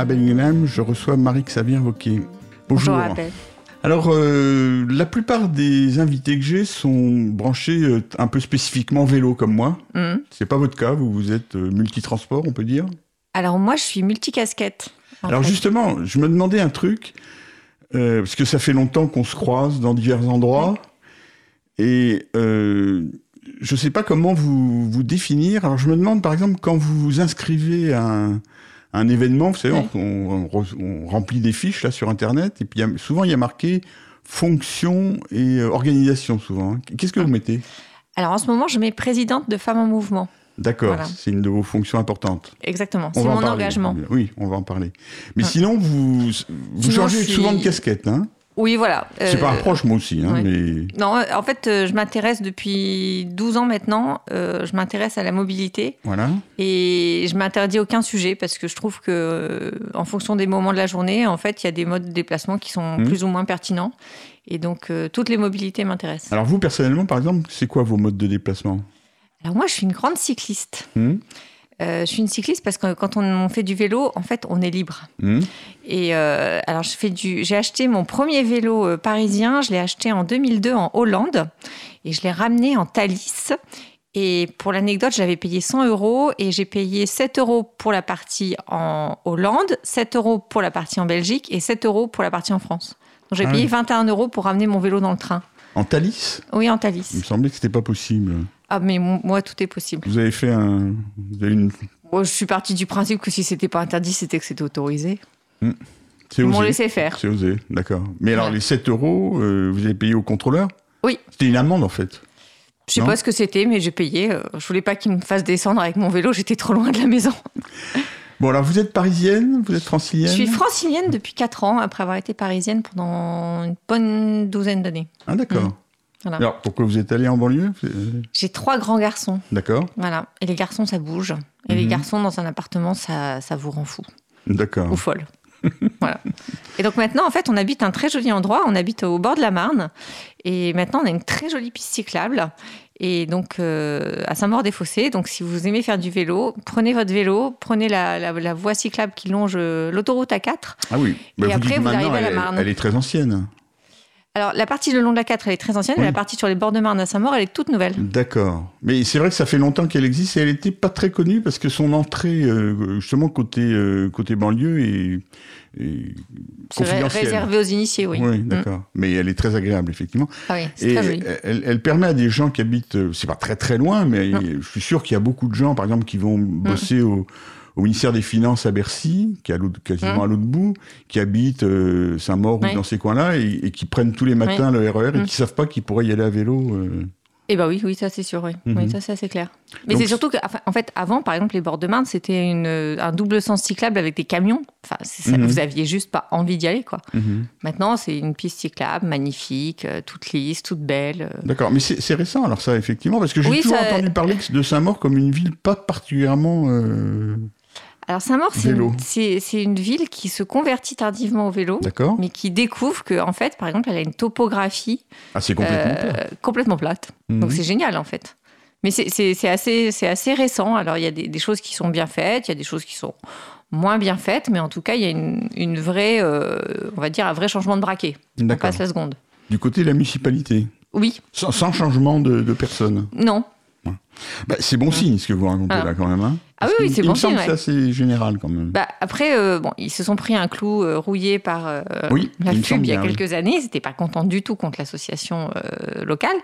À Bellingham, je reçois Marie-Xavier Wauquiez. Bonjour. Alors, euh, la plupart des invités que j'ai sont branchés euh, un peu spécifiquement vélo comme moi. Mhm. C'est pas votre cas, vous, vous êtes euh, multitransport, on peut dire? Alors moi, je suis multicasquette. Alors fait. justement, je me demandais un truc, euh, parce que ça fait longtemps qu'on se croise dans divers endroits, et je sais pas comment vous vous définir. Alors je me demande par exemple quand vous vous inscrivez à un, un événement, vous savez, Ouais. on, on re- on remplit des fiches là sur Internet, et puis il y a- souvent il y a marqué fonction et euh, organisation souvent. hein. Qu'est-ce que vous mettez? Alors en ce moment, je mets présidente de Femmes en Mouvement. D'accord, Voilà. c'est une de vos fonctions importantes. Exactement. C'est mon parler. engagement. Oui, on va en parler. Mais Ouais. sinon, vous, vous Sinon, changez suis- souvent de casquette, hein Oui, voilà. C'est Euh, pas un proche, moi aussi, hein, ouais. mais Non, en fait, euh, je m'intéresse depuis 12 ans maintenant. euh, je m'intéresse à la mobilité voilà. et je m'interdis aucun sujet parce que je trouve que, euh, en fonction des moments de la journée, en fait, il y a des modes de déplacement qui sont Mhm. plus ou moins pertinents. Et donc, euh, toutes les mobilités m'intéressent. Alors vous, personnellement, par exemple, c'est quoi vos modes de déplacement? Alors moi, je suis une grande cycliste. Hmm Euh, je suis une cycliste parce que quand on fait du vélo, en fait, on est libre. Hmm Et euh, alors, je fais du, j'ai acheté mon premier vélo euh, parisien. Je l'ai acheté en 2002 en Hollande et je l'ai ramené en Thalys. Et pour l'anecdote, j'avais payé 100 euros et j'ai payé 7 euros pour la partie en Hollande, 7 euros pour la partie en Belgique et 7 euros pour la partie en France. Donc j'ai Ah payé oui. 21 euros pour ramener mon vélo dans le train. En Thalys? Oui, en Il me Thalys. semblait que c'était pas possible. Ah, mais moi, tout est possible. Vous avez fait un... Vous avez une... Moi, je suis partie du principe que si c'était pas interdit, c'était que c'était autorisé. C'est Ils m'ont laissé faire. C'est osé, d'accord. Mais alors, les 7 euros, euh, vous avez payé au contrôleur Oui. C'était une amende, en fait. Je sais Non pas ce que c'était, mais j'ai payé. Euh, Je voulais pas qu'il me fasse descendre avec mon vélo, j'étais trop loin de la maison. Bon, alors, vous êtes parisienne Vous êtes francilienne Je suis francilienne depuis 4 ans, après avoir été parisienne pendant une bonne douzaine d'années. Ah, d'accord. Mm. Voilà. Alors, pourquoi vous êtes allée en banlieue J'ai trois grands garçons, D'accord, voilà. Et les garçons, ça bouge. Et les Mhm. garçons, dans un appartement, ça, ça vous rend fou d'accord. ou folle. voilà. Et donc maintenant, en fait, on habite un très joli endroit. On habite au bord de la Marne. Et maintenant, on a une très jolie piste cyclable. Et donc, euh, à Saint-Maur-des-Fossés. Donc, si vous aimez faire du vélo, prenez votre vélo, prenez la, la- la voie cyclable qui longe euh, l'autoroute A4. Ah oui. Bah, Et après, vous arrivez à la Marne. Elle est très ancienne. Alors, la partie le long de la 4, elle est très ancienne, Oui. mais la partie sur les bords de Marne à Saint-Maur, elle est toute nouvelle. D'accord. Mais c'est vrai que ça fait longtemps qu'elle existe et elle n'était pas très connue parce que son entrée, euh, justement, côté, euh, côté banlieue est, est confidentielle. réservé aux initiés, oui. Oui, Mm. d'accord. Mais elle est très agréable, effectivement. Ah oui, c'est très joli. elle, elle permet à des gens qui habitent, euh, c'est pas très très loin, mais Non. je suis sûr qu'il y a beaucoup de gens, par exemple, qui vont bosser au, au ministère des Finances à Bercy, qui est à l'autre- quasiment Mm. à l'autre bout, qui habitent euh, Saint-Maur Oui. ou dans ces coins-là, et, et qui prennent tous les matins le RER et Mm. qui savent pas qu'ils pourraient y aller à vélo. euh. Eh ben oui, oui, ça c'est sûr, oui. Oui, ça c'est assez clair. Mais c'est surtout que, enfin, en fait, avant, par exemple, les bords de Marne, c'était une, un double sens cyclable avec des camions. Enfin, Mhm. vous aviez juste pas envie d'y aller, quoi. Maintenant, c'est une piste cyclable, magnifique, euh, toute lisse, toute belle. euh. D'accord, mais c'est c'est récent alors ça, effectivement, parce que j'ai Oui, toujours ça- entendu parler de Saint-Maur comme une ville pas particulièrement... euh, Alors, Saint-Maur, c'est une, ville qui se convertit tardivement au vélo. Mais qui découvre que, en fait, par exemple, elle a une topographie Ah, complètement euh, complètement plate. Donc c'est génial en fait. Mais c'est- assez, récent. Alors il y a des, des choses qui sont bien faites, il y a des choses qui sont moins bien faites, mais en tout cas il y a une, une vraie, euh, on va dire un vrai changement de braquet. On passe la seconde. Du côté de la municipalité, Oui, sans, sans changement de, de personne. non. Bah, c'est bon signe ce que vous racontez Ah. là quand même. Hein Ah oui, oui, qu'il- c'est il bon me semble signe, que c'est assez général quand même. Bah, après, euh, bon, ils se sont pris un clou euh, rouillé par euh, Oui, la il FUB il y a bien, oui. quelques années. Ils n'étaient pas contents du tout contre l'association locale.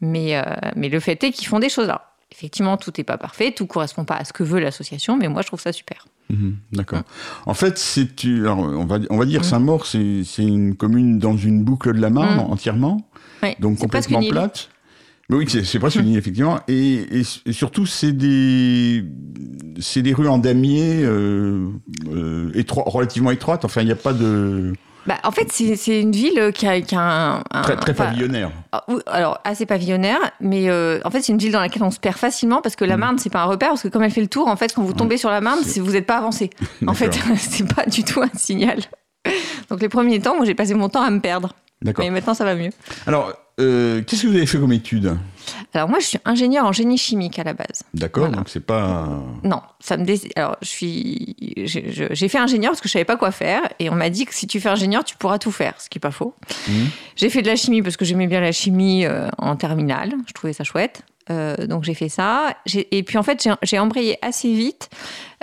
Mais, mais le fait est qu'ils font des choses. Alors, effectivement, tout n'est pas parfait, tout correspond pas à ce que veut l'association, mais moi, je trouve ça super. Mhm, D'accord. En fait, c'est on va on va dire Mm. Saint-Maur, c'est c'est une commune dans une boucle de la Marne Mm. entièrement, Ouais, donc c'est complètement plate. Mais oui, c'est presque une île effectivement, et, et- et surtout c'est des c'est des rues en damier euh, euh, relativement étroites. Enfin, il n'y a pas de Bah, en fait, c'est une ville qui a, qui a un, un- très pavillonnaire. ah, alors assez pavillonnaire, mais euh, en fait c'est une ville dans laquelle on se perd facilement parce que la Mm. Marne c'est pas un repère parce que comme elle fait le tour, en fait quand vous tombez sur la Marne, vous n'êtes pas avancé. En fait, c'est pas du tout un signal. Donc les premiers temps, moi j'ai passé mon temps à me perdre, D'accord. mais maintenant ça va mieux. Alors, euh, qu'est-ce que vous avez fait comme étude Alors moi, je suis ingénieur en génie chimique à la base. D'accord, Voilà. donc c'est pas. Non, ça me dé- alors je suis j'ai fait ingénieur parce que je savais pas quoi faire et on m'a dit que si tu fais ingénieur, tu pourras tout faire, ce qui est pas faux. Mhm. J'ai fait de la chimie parce que j'aimais bien la chimie euh, en terminale, je trouvais ça chouette. Euh, donc j'ai fait ça. Et puis en fait, j'ai- j'ai embrayé assez vite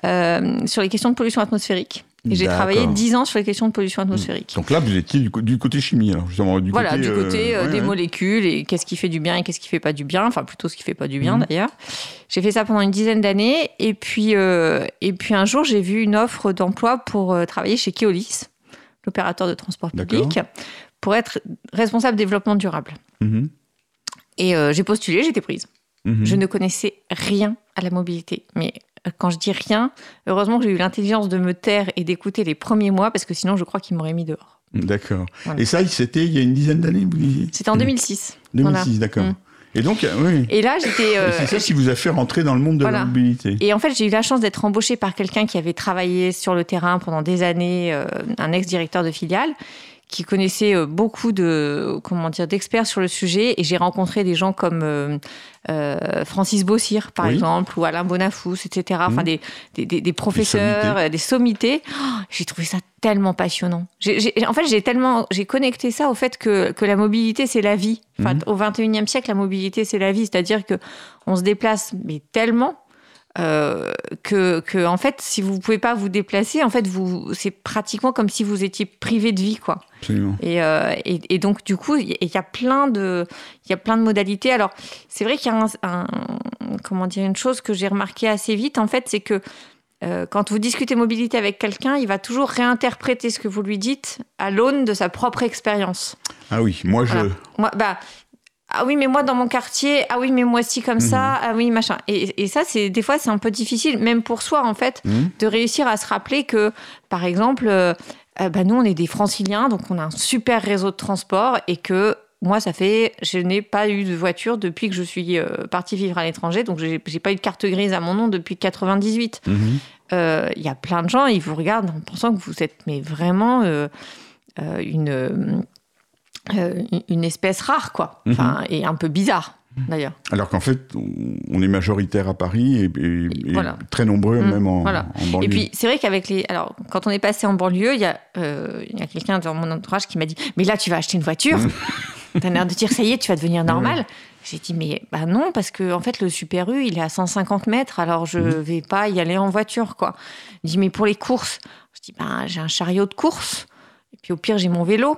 euh, sur les questions de pollution atmosphérique. Et j'ai travaillé 10 ans sur les questions de pollution atmosphérique. Donc là, vous étiez du, côté chimie, alors justement. Du Voilà, côté, du côté euh, euh, ouais, des ouais. molécules et qu'est-ce qui fait du bien et qu'est-ce qui fait pas du bien, enfin plutôt ce qui fait pas du bien Mhm. d'ailleurs. J'ai fait ça pendant une dizaine d'années et puis euh, et puis un jour j'ai vu une offre d'emploi pour euh, travailler chez Keolis, l'opérateur de transport public, pour être responsable développement durable. Mhm, Et euh, j'ai postulé, j'étais prise. mhm. Je ne connaissais rien à la mobilité, mais quand je dis rien, heureusement que j'ai eu l'intelligence de me taire et d'écouter les premiers mois parce que sinon je crois qu'ils m'auraient mis dehors. D'accord. Voilà. Et ça, c'était il y a une dizaine d'années, vous disiez? C'était en 2006. 2006, Voilà. d'accord. Mm. Et donc, euh, oui. Et là j'étais. Et euh, c'est ça qui vous a fait rentrer dans le monde de la mobilité. Et en fait, j'ai eu la chance d'être embauchée par quelqu'un qui avait travaillé sur le terrain pendant des années, euh, un ex-directeur de filiale, qui connaissait euh, beaucoup de comment dire d'experts sur le sujet. Et j'ai rencontré des gens comme euh, euh, Francis Bossir, par Oui. exemple, ou Alain Bonafous, etc. Enfin, Mhm. des, des, des- des professeurs, des sommités. Oh, j'ai trouvé ça tellement passionnant. J'ai- j'ai- en fait, j'ai tellement j'ai connecté ça au fait que, que la mobilité c'est la vie. Enfin, Mhm. Au 21e siècle, la mobilité c'est la vie, c'est-à-dire que on se déplace mais tellement euh, que, que, en fait, si vous pouvez pas vous déplacer, en fait, vous, c'est pratiquement comme si vous étiez privé de vie, quoi. Absolument. Et, euh, et, et donc, du coup, il y, il y a plein de, il y a plein de modalités. Alors, c'est vrai qu'il y a un, un- comment dire, une chose que j'ai remarqué assez vite, en fait, c'est que euh, quand vous discutez mobilité avec quelqu'un, il va toujours réinterpréter ce que vous lui dites à l'aune de sa propre expérience. Ah oui, moi je. Voilà. Moi, bah, ah oui, mais moi dans mon quartier, ah oui, mais moi aussi comme ça, ah oui, machin. Et, et ça, c'est des fois, c'est un peu difficile, même pour soi, en fait, Mhm. de réussir à se rappeler que, par exemple, euh, euh, bah, nous, on est des franciliens, donc on a un super réseau de transport et que moi, ça fait, je n'ai pas eu de voiture depuis que je suis euh, partie vivre à l'étranger, donc j'ai j'ai pas eu de carte grise à mon nom depuis 98 Mhm. euh, il y a plein de gens, ils vous regardent en pensant que vous êtes mais vraiment euh, une, euh, une espèce rare, quoi. Enfin, et un peu bizarre, d'ailleurs. Alors qu'en fait, on est majoritaire à Paris et, et- et Voilà. très nombreux Mm, même en, voilà. en banlieue. Et puis, c'est vrai qu'avec les. Alors, quand on est passé en banlieue, il y a, euh, y a quelqu'un dans mon entourage qui m'a dit Mais là, tu vas acheter une voiture T'as l'air de dire Ça y est, tu vas devenir normal. J'ai dit Mais bah non, parce que en fait, le Super U, il est à 150 mètres, alors je vais pas y aller en voiture, quoi. Il dit Mais pour les courses? Je dis Ben, j'ai un chariot de course. Et puis, au pire, j'ai mon vélo.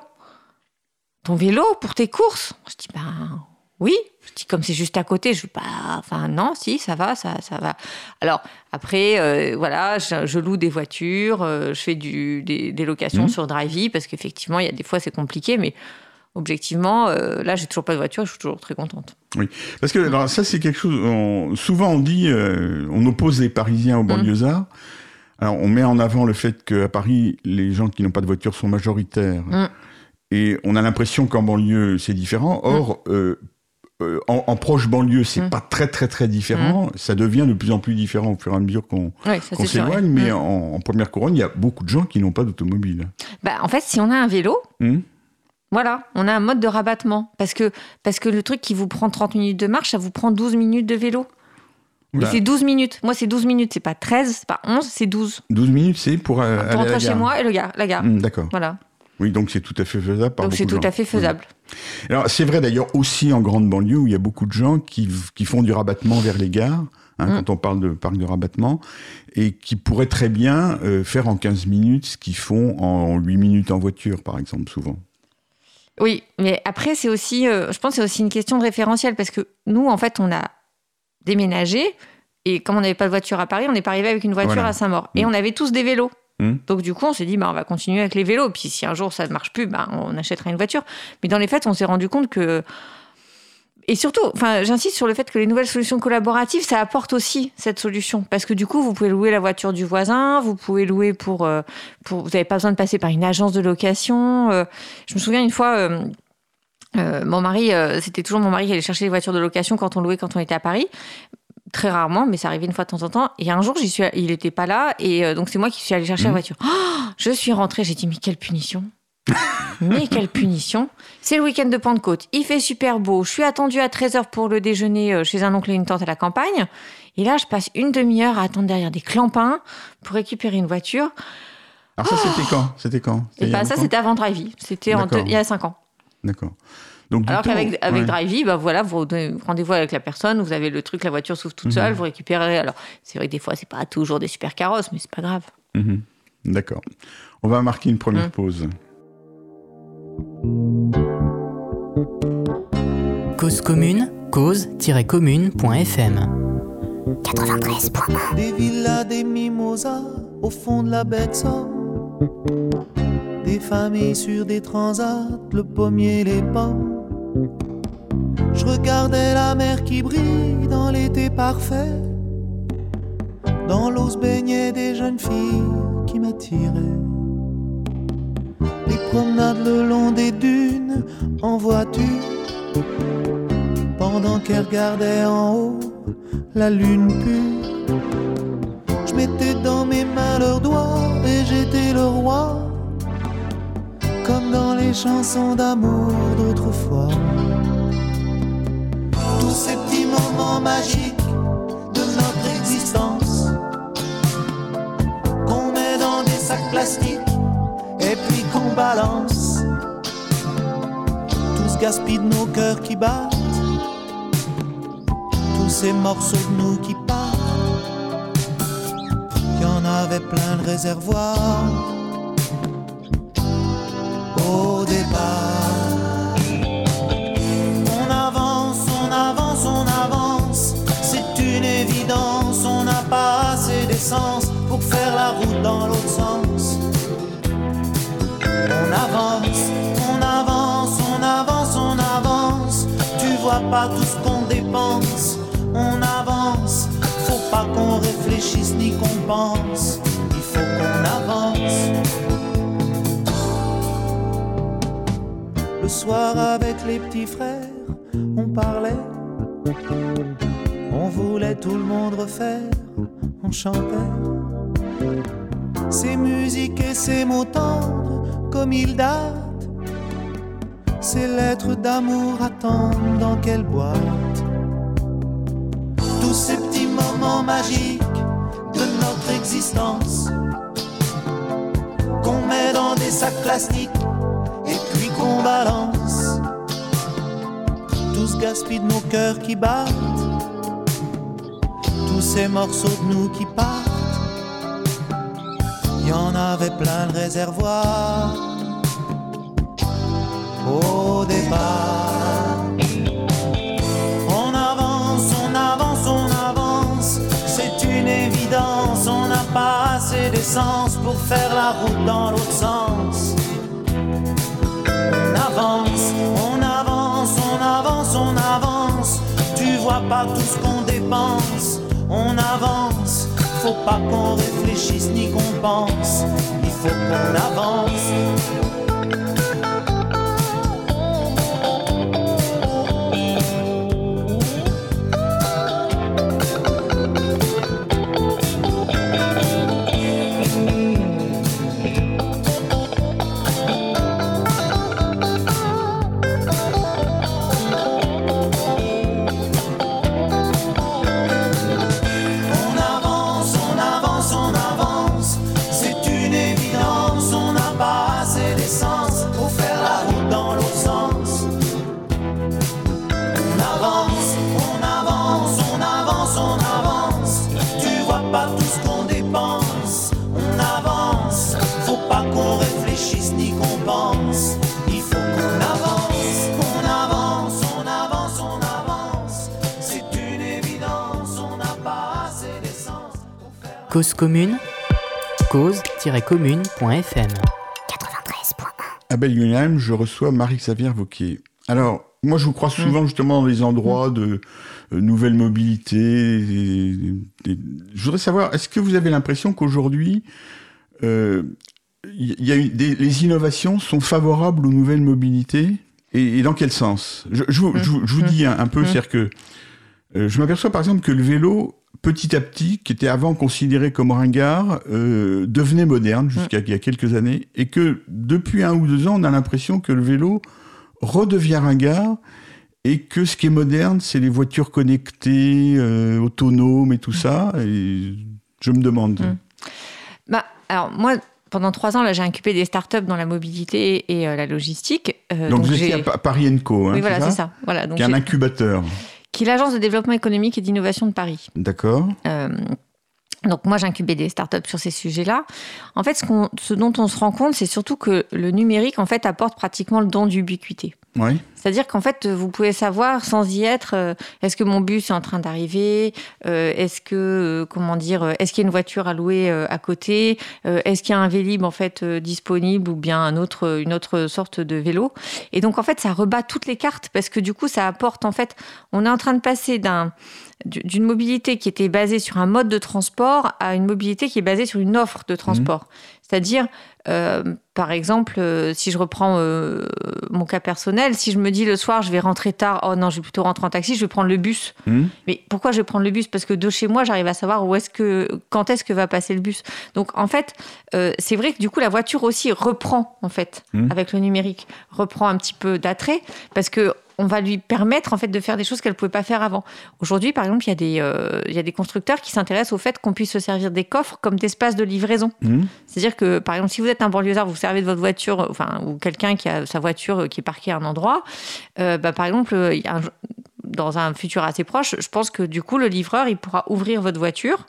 Ton vélo pour tes courses? Je dis Ben. Oui, je dis comme c'est juste à côté, je pas. Enfin non, si ça va, ça, ça va. Alors après, euh, voilà, je, je loue des voitures, euh, je fais du, des, des locations Mhm. sur Drivey parce qu'effectivement, il y a des fois c'est compliqué, mais objectivement, euh, là, j'ai toujours pas de voiture, je suis toujours très contente. Parce que alors, ça, c'est quelque chose. on- souvent, on dit, euh, on oppose les Parisiens aux banlieusards. Alors, on met en avant le fait qu'à Paris, les gens qui n'ont pas de voiture sont majoritaires. Mm. Et on a l'impression qu'en banlieue, c'est différent. Or, euh, euh, en, en proche banlieue, c'est Mm. pas très, très, très différent. Ça devient de plus en plus différent au fur et à mesure qu'on s'éloigne. Mais en, en première couronne, il y a beaucoup de gens qui n'ont pas d'automobile. Bah, en fait, si on a un vélo, voilà, on a un mode de rabattement. Parce que, parce que le truc qui vous prend 30 minutes de marche, ça vous prend 12 minutes de vélo. Et c'est 12 minutes. Moi, c'est 12 minutes. C'est pas 13, c'est pas 11, c'est 12. 12 minutes, c'est pour, euh, aller Pour à la rentrer chez moi et le gare, la gare. D'accord. Voilà. Oui, donc c'est tout à fait faisable par Donc c'est tout à fait faisable. Alors, c'est vrai d'ailleurs aussi en grande banlieue où il y a beaucoup de gens qui, qui font du rabattement vers les gares, hein, Mm. quand on parle de parc de rabattement, et qui pourraient très bien euh, faire en 15 minutes ce qu'ils font en 8 minutes en voiture, par exemple, souvent. Oui, mais après, c'est aussi, euh, je pense que c'est aussi une question de référentiel parce que nous, en fait, on a déménagé et comme on n'avait pas de voiture à Paris, on n'est pas arrivé avec une voiture Voilà. à Saint-Maur. Et Mm. on avait tous des vélos. Mm. Donc du coup, on s'est dit, bah, on va continuer avec les vélos. Puis si un jour ça ne marche plus, bah, on achètera une voiture. Mais dans les faits, on s'est rendu compte que... Et surtout, j'insiste sur le fait que les nouvelles solutions collaboratives, ça apporte aussi cette solution. Parce que du coup, vous pouvez louer la voiture du voisin, vous pouvez louer pour... euh, pour vous n'avez pas besoin de passer par une agence de location. euh. je me souviens une fois... euh, mon mari, c'était toujours mon mari qui allait chercher les voitures de location quand on louait, quand on était à Paris. Très rarement, mais ça arrivait une fois de temps en temps. Et un jour, j'y suis, il n'était pas là, et euh, donc c'est moi qui suis allée chercher la Mhm. voiture. Oh, je suis rentrée, j'ai dit mais quelle punition mais quelle punition C'est le week-end de Pentecôte, il fait super beau, je suis attendue à 13h pour le déjeuner euh, chez un oncle et une tante à la campagne, et là je passe une demi-heure à attendre derrière des clampins pour récupérer une voiture. Alors ça, c'était quand? C'était quand? Et a bah, ça c'était avant Drivey, c'était il y a 5 ans. D'accord. Donc, Alors qu'avec avec ouais. Drivey, bah voilà, vous donnez rendez-vous avec la personne, vous avez le truc, la voiture s'ouvre toute seule, vous récupérez. Alors c'est vrai que des fois c'est pas toujours des super carrosses, mais c'est pas grave. Mhm. D'accord. On va marquer une première Mm. pause. Cause commune, cause-commune.fm 93.1 Des villas, des mimosas au fond de la Somme. Des familles sur des transats, le pommier, les pommes. Je regardais la mer qui brille dans l'été parfait. Dans l'eau se baignaient des jeunes filles qui m'attiraient. Les promenades le long des dunes en voiture. Pendant qu'elles regardaient en haut la lune pure. Je mettais dans mes mains leurs doigts et j'étais le roi. Comme dans les chansons d'amour d'autrefois. Tous ces petits moments magiques de notre existence. Qu'on met dans des sacs plastiques et puis qu'on balance. Tout ce de nos cœurs qui battent. Tous ces morceaux de nous qui partent. Y en avait plein le réservoir au départ. On avance, on avance, on avance, c'est une évidence, on n'a pas assez d'essence pour faire la route dans l'autre sens. On avance, on avance, on avance, on avance, tu vois pas tout ce qu'on dépense, on avance, faut pas qu'on réfléchisse ni qu'on pense, il faut qu'on avance. Soir avec les petits frères, on parlait. On voulait tout le monde refaire, on chantait. Ces musiques et ces mots tendres, comme ils datent. Ces lettres d'amour attendent dans quelle boîte? Tous ces petits moments magiques de notre existence qu'on met dans des sacs plastiques qu'on balance. Tout ce de nos cœurs qui battent, tous ces morceaux de nous qui partent. Y en avait plein le réservoir au départ. On avance, on avance, on avance, c'est une évidence, on n'a pas assez d'essence pour faire la route dans l'autre sens. On avance, on avance, on avance, on avance. Tu vois pas tout ce qu'on dépense. On avance, faut pas qu'on réfléchisse ni qu'on pense. Il faut qu'on avance. Cause commune, cause-commune.fm 93.1 À Bellingham, je reçois Marie-Xavier Vauquier. Alors, moi, je vous crois souvent justement dans les endroits de euh, nouvelle mobilité. et- et- je voudrais savoir, est-ce que vous avez l'impression qu'aujourd'hui, euh, il y a eu des- les innovations sont favorables aux nouvelles mobilités? Et, dans quel sens? Je, je vous- je vous- je vous dis un, un peu, c'est-à-dire que euh, je m'aperçois par exemple que le vélo petit à petit, qui était avant considéré comme ringard, euh, devenait moderne jusqu'à il y a quelques années, et que depuis un ou deux ans, on a l'impression que le vélo redevient ringard, et que ce qui est moderne, c'est les voitures connectées, euh, autonomes et tout ça. Et je me demande. Mm. Bah, alors moi, pendant trois ans, là, j'ai incubé des startups dans la mobilité et euh, la logistique. Euh, donc, vous étiez à Pa- Paris Co, hein, Oui, voilà, c'est ça ça. Voilà, donc Qui est un incubateur. Qui est l'agence de développement économique et d'innovation de Paris. D'accord. Euh, donc moi, j'incubais des startups sur ces sujets-là. En fait, ce, ce dont on se rend compte, c'est surtout que le numérique, en fait, apporte pratiquement le don d'ubiquité. Oui. C'est-à-dire qu'en fait, vous pouvez savoir sans y être, euh, est-ce que mon bus est en train d'arriver Euh, Est-ce que, euh, comment dire, est-ce qu'il y a une voiture à louer à côté Est-ce qu'il y a un Vélib en fait disponible ou bien un autre, une autre sorte de vélo Et donc en fait, ça rebat toutes les cartes parce que du coup, ça apporte en fait, on est en train de passer d'un d'une mobilité qui était basée sur un mode de transport à une mobilité qui est basée sur une offre de transport. C'est-à-dire, euh, par exemple, euh, si je reprends euh, mon cas personnel, si je me dis le soir, je vais rentrer tard, oh non, je vais plutôt rentrer en taxi, je vais prendre le bus. Mhm. Mais pourquoi je vais prendre le bus? Parce que de chez moi, j'arrive à savoir où est-ce que, quand est-ce que va passer le bus. Donc, en fait, c'est vrai que du coup, la voiture aussi reprend, en fait, Mhm. avec le numérique, reprend un petit peu d'attrait, parce que on va lui permettre en fait de faire des choses qu'elle pouvait pas faire avant. Aujourd'hui, par exemple, il y a des euh, il y a des constructeurs qui s'intéressent au fait qu'on puisse se servir des coffres comme d'espace de livraison. Mhm. C'est-à-dire que, par exemple, si vous êtes un banlieusard, vous servez de votre voiture, euh, enfin, ou quelqu'un qui a sa voiture euh, qui est parquée à un endroit, euh, bah, par exemple, un- dans un futur assez proche, je pense que du coup, le livreur, il pourra ouvrir votre voiture,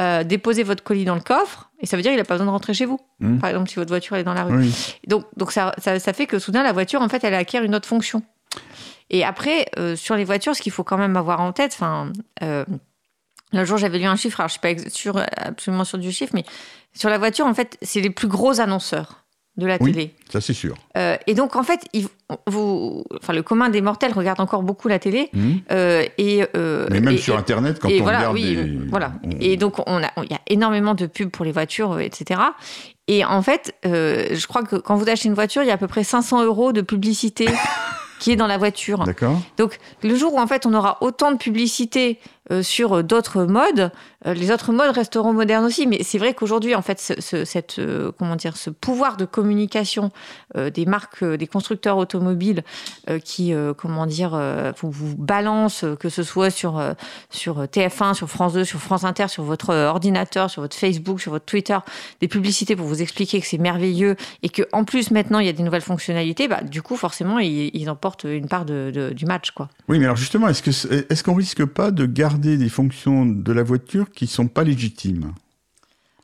euh, déposer votre colis dans le coffre, et ça veut dire qu'il n'a pas besoin de rentrer chez vous. Mhm. Par exemple, si votre voiture est dans la rue. Oui. Donc, donc ça, ça, ça fait que soudain, la voiture, en fait, elle acquiert une autre fonction. Et après, euh, sur les voitures, ce qu'il faut quand même avoir en tête, enfin, euh, l'autre jour, j'avais lu un chiffre, alors je suis pas sûre, absolument sûr du chiffre, mais sur la voiture, en fait, c'est les plus gros annonceurs de la Oui. télé. Ça, c'est sûr. Euh, et donc, en fait, ils- vous, enfin, le commun des mortels regarde encore beaucoup la télé. Mhm. euh, et, euh, Mais même et- sur et- Internet, quand on voilà, regarde oui, des- voilà. on- Et donc, on a, il y a énormément de pubs pour les voitures, etc. Et en fait, je crois que quand vous achetez une voiture, il y a à peu près 500 euros de publicité qui est dans la voiture. D'accord. Donc, le jour où en fait on aura autant de publicité euh, sur euh, d'autres modes, euh, les autres modes resteront modernes aussi. Mais c'est vrai qu'aujourd'hui, en fait, ce, ce- cette, comment dire, ce pouvoir de communication des marques, des constructeurs automobiles qui, comment dire, vous, vous balancent, que ce soit sur, sur TF1, sur France 2, sur France Inter, sur votre ordinateur, sur votre Facebook, sur votre Twitter, des publicités pour vous expliquer que c'est merveilleux et que en plus maintenant il y a des nouvelles fonctionnalités, bah, du coup forcément ils, emportent une part du match quoi. Oui, mais alors justement, est-ce que est-ce qu'on risque pas de garder des fonctions de la voiture qui sont pas légitimes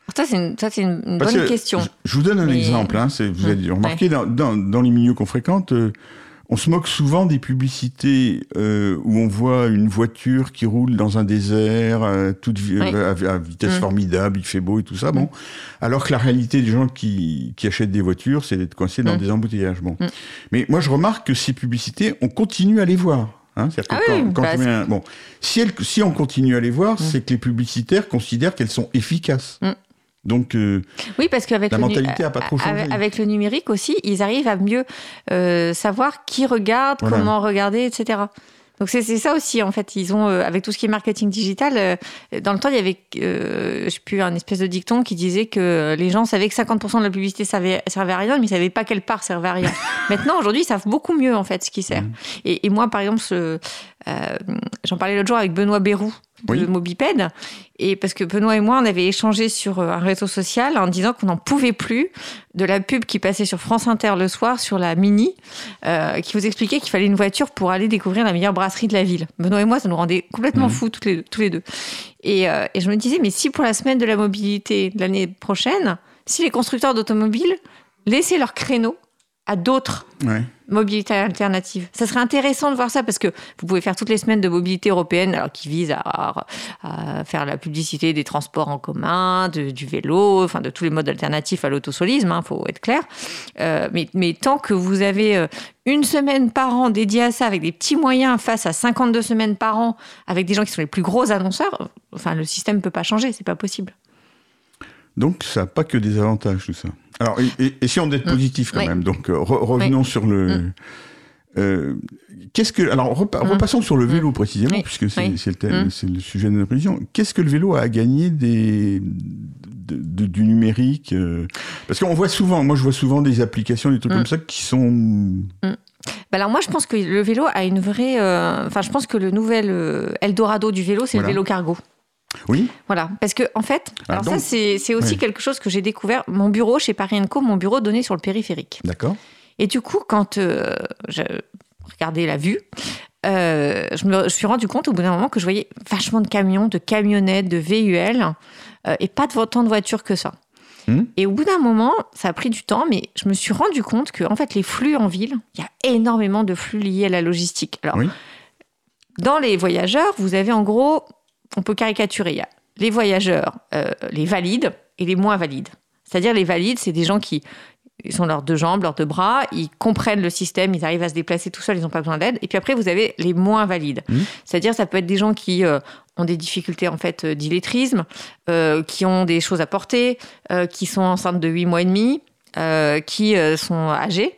Alors ça c'est une, ça, c'est une, une Parce bonne que question. Je, je vous donne un Mais- exemple. Hein, c'est- vous avez remarqué dans, dans, dans les milieux qu'on fréquente, euh, on se moque souvent des publicités euh, où on voit une voiture qui roule dans un désert, euh, toute vi- Oui. à, à vitesse Hum. formidable, il fait beau et tout ça. Bon, alors que la réalité des gens qui, qui achètent des voitures, c'est d'être coincés dans des embouteillages. Bon, mais moi je remarque que ces publicités, on continue à les voir. Hein, Ah quand, oui, quand bah, je mets un- bon, si, on continue à les voir, Hum. c'est que les publicitaires considèrent qu'elles sont efficaces. Hum. Donc, euh, Oui, parce qu'avec La le, mentalité a pas trop avec- changé. avec le numérique aussi, ils arrivent à mieux euh, savoir qui regarde, Voilà. comment regarder, etc. Donc c'est ça aussi en fait. Ils ont euh, avec tout ce qui est marketing digital. euh, dans le temps, il y avait, euh, je sais plus, un espèce de dicton qui disait que les gens savaient que 50% de la publicité servait, servait à rien, mais ils savaient pas quelle part servait à rien. Maintenant, aujourd'hui, ils savent beaucoup mieux en fait ce qui sert. Mhm. Et, et moi, par exemple, euh, j'en parlais l'autre jour avec Benoît Bérou de. Mobiped. Et parce que Benoît et moi, on avait échangé sur euh, un réseau social en disant qu'on n'en pouvait plus de la pub qui passait sur France Inter le soir sur la Mini, euh, qui vous expliquait qu'il fallait une voiture pour aller découvrir la meilleure brasserie de la ville. Benoît et moi, ça nous rendait complètement Mhm. fous toutes les, tous les deux. Et, euh, et je me disais, mais si pour la semaine de la mobilité de l'année prochaine, si les constructeurs d'automobiles laissaient leur créneau à d'autres ouais. mobilité alternative. Ça serait intéressant de voir ça parce que vous pouvez faire toutes les semaines de mobilité européenne alors, qui visent à, à faire la publicité des transports en commun, de- du vélo, enfin de tous les modes alternatifs à l'autosolisme, il faut être clair. Euh, mais, mais tant que vous avez euh, une semaine par an dédiée à ça avec des petits moyens face à 52 semaines par an avec des gens qui sont les plus gros annonceurs, enfin le système ne peut pas changer, c'est pas possible. Donc, ça n'a pas que des avantages, tout ça. Alors, et, et- et si on est positif quand Mm. Oui. même, donc euh, re- revenons sur le. Mm. Euh, qu'est-ce que alors repa- Mm. repassons sur le vélo précisément puisque c'est le, thème- Mm. c'est le sujet de notre émission. Qu'est-ce que le vélo a à gagner des de- de- du numérique euh, Parce qu'on voit souvent, moi je vois souvent des applications, des trucs Mm. comme ça qui sont Bah alors moi, je pense que le vélo a une vraie... euh, Enfin, je pense que le nouvel euh, Eldorado du vélo, c'est Voilà. le vélo cargo. Oui Voilà, parce que en fait, Ah, alors donc- ça c'est aussi oui. quelque chose que j'ai découvert. Mon bureau chez Paris Co, mon bureau donnait sur le périphérique. d'accord Et du coup, quand euh, je regardais la vue, euh, je me je suis rendu compte au bout d'un moment que je voyais vachement de camions, de camionnettes, de VUL, euh, et pas de, tant de voitures que ça. Mhm. Et au bout d'un moment, ça a pris du temps, mais je me suis rendu compte que en fait, les flux en ville, il y a énormément de flux liés à la logistique. Alors, Oui. dans les voyageurs, vous avez en gros, on peut caricaturer, il y a les voyageurs, euh, les valides et les moins valides. C'est-à-dire les valides, c'est des gens qui ils ont leurs deux jambes, leurs deux bras, ils comprennent le système, ils arrivent à se déplacer tout seuls, ils n'ont pas besoin d'aide. Et puis après, vous avez les moins valides. Mhm. C'est-à-dire, ça peut être des gens qui euh, ont des difficultés en fait euh, d'illettrisme, euh, qui ont des choses à porter, qui sont enceintes de 8 mois et demi, qui sont âgés.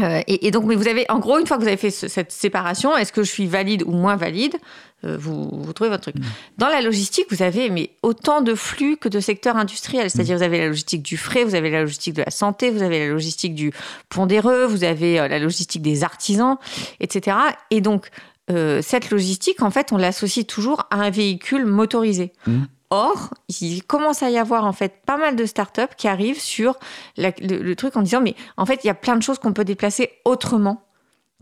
Euh, et, et donc, mais vous avez, en gros, une fois que vous avez fait ce- cette séparation, est-ce que je suis valide ou moins valide euh, vous, vous trouvez votre truc. Dans la logistique, vous avez mais autant de flux que de secteurs industriels. C'est-à-dire, vous avez la logistique du frais, vous avez la logistique de la santé, vous avez la logistique du pondéreux, vous avez euh, la logistique des artisans, etc. Et donc, cette logistique, en fait, on l'associe toujours à un véhicule motorisé. Mhm. Or, il commence à y avoir en fait pas mal de startups qui arrivent sur le truc en disant mais en fait il y a plein de choses qu'on peut déplacer autrement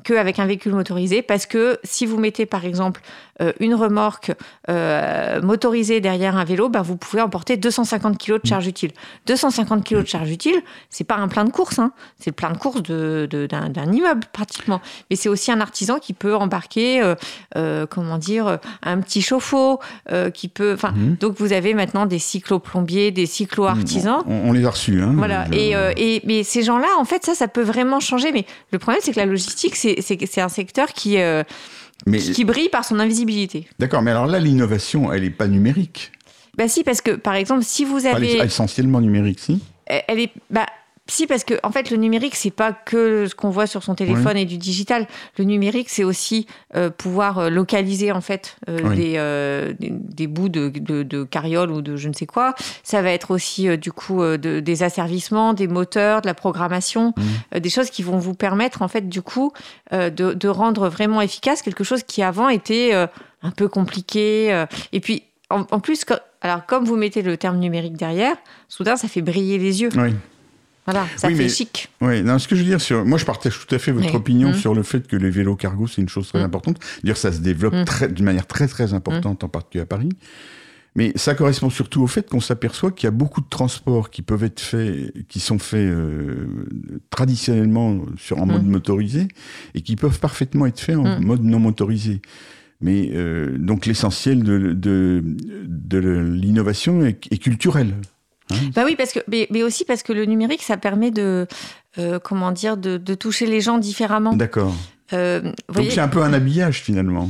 qu'avec un véhicule motorisé parce que si vous mettez par exemple euh, une remorque euh, motorisée derrière un vélo, ben, vous pouvez emporter 250 kg de charge utile. 250 kg de charge utile, c'est pas un plein de course, hein. c'est le plein de course de, de- d'un, d'un immeuble pratiquement. Mais c'est aussi un artisan qui peut embarquer, euh, comment dire, un petit chauffe-eau, qui peut. Enfin, Mhm. donc vous avez maintenant des cyclo-plombiers, des cyclo-artisans. on, on les a reçus hein, Voilà. Je- Et, et mais ces gens-là, en fait, ça, ça peut vraiment changer. Mais le problème, c'est que la logistique, c'est, c'est, un secteur qui, euh, mais qui, qui brille par son invisibilité. d'accord mais alors là l'innovation elle est pas numérique Bah si, parce que par exemple, si vous elle est avez, essentiellement numérique si? Elle est, bah si, parce que en fait, le numérique, c'est pas que ce qu'on voit sur son téléphone et du digital. Le numérique, c'est aussi euh, pouvoir euh, localiser en fait euh, Oui. des, euh, des, des bouts de, de, de carriole ou de je ne sais quoi. Ça va être aussi euh, du coup euh, de- des asservissements, des moteurs, de la programmation, euh, des choses qui vont vous permettre en fait du coup euh, de, de rendre vraiment efficace quelque chose qui avant était euh, un peu compliqué. euh. et puis en, en plus, co- alors comme vous mettez le terme numérique derrière, soudain ça fait briller les yeux. oui Voilà, ça Oui, fait mais- chic. Oui, non, ce que je veux dire, sur... moi je partage tout à fait votre Oui. opinion Mm. sur le fait que les vélos cargo c'est une chose très Mm. importante. D'ailleurs, ça se développe Mm. très- d'une manière très très importante, en particulier à Paris. Mais ça correspond surtout au fait qu'on s'aperçoit qu'il y a beaucoup de transports qui peuvent être faits, qui sont faits euh, traditionnellement sur, en mode motorisé et qui peuvent parfaitement être faits en mode non motorisé. Mais euh, donc l'essentiel de, de, de l'innovation est, est culturel. Bah oui, parce que, mais, mais aussi parce que le numérique, ça permet de, euh, comment dire, de, de toucher les gens différemment. D'accord. Euh, Donc c'est un peu un habillage finalement.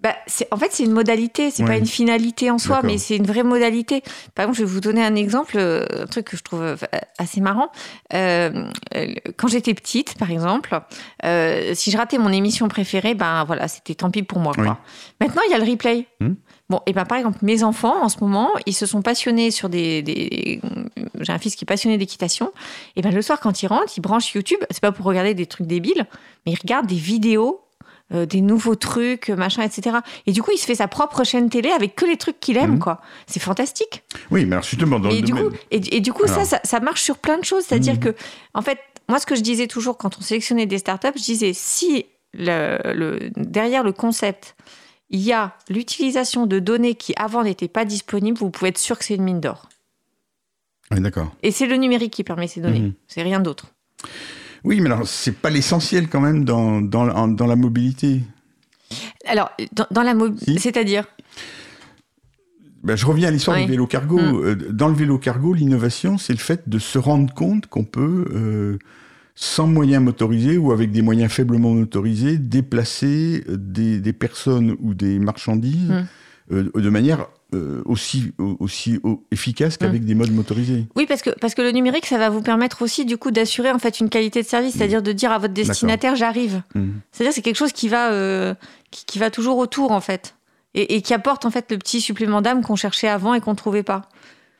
Bah, en fait, c'est une modalité, c'est pas une finalité en soi, mais c'est une vraie modalité. Par exemple, je vais vous donner un exemple, euh, un truc que je trouve euh, assez marrant. Euh, quand j'étais petite, par exemple, euh, si je ratais mon émission préférée, ben voilà, c'était tant pis pour moi. Quoi. Oui. Maintenant, il y a le replay. Hmm. Bon, et ben par exemple, mes enfants, en ce moment, ils se sont passionnés sur des. des- J'ai un fils qui est passionné d'équitation. Et ben le soir, quand il rentre, il branche YouTube. C'est pas pour regarder des trucs débiles, mais il regarde des vidéos. Euh, des nouveaux trucs, machin, etc. Et du coup, il se fait sa propre chaîne télé avec que les trucs qu'il aime, Mhm. quoi. C'est fantastique. Oui, mais alors justement dans Et le du, domaine. coup, et, et du coup, ça, Alors. ça, ça marche sur plein de choses. C'est-à-dire Mhm. que, en fait, moi, ce que je disais toujours quand on sélectionnait des startups, je disais si le, le- derrière le concept, il y a l'utilisation de données qui avant n'étaient pas disponibles, vous pouvez être sûr que c'est une mine d'or. Oui, d'accord. Et c'est le numérique qui permet ces données. Mhm. C'est rien d'autre. Oui, mais alors c'est pas l'essentiel quand même dans, dans, la mobilité. Alors, dans, dans la mob- Si. c'est-à-dire? Ben, je reviens à l'histoire Oui. du vélo cargo. Mm. Euh, Dans le vélo cargo, l'innovation, c'est le fait de se rendre compte qu'on peut, euh, sans moyens motorisés ou avec des moyens faiblement motorisés, déplacer euh, des, des personnes ou des marchandises Mm. euh, de manière euh, aussi, aussi au- efficace qu'avec des modes motorisés. Oui, parce que, parce que le numérique, ça va vous permettre aussi, du coup, d'assurer en fait une qualité de service, c'est-à-dire de dire à votre destinataire, j'arrive. Mhm. C'est-à-dire c'est quelque chose qui va, euh, qui, qui va toujours autour, en fait. Et, et qui apporte, en fait, le petit supplément d'âme qu'on cherchait avant et qu'on ne trouvait pas.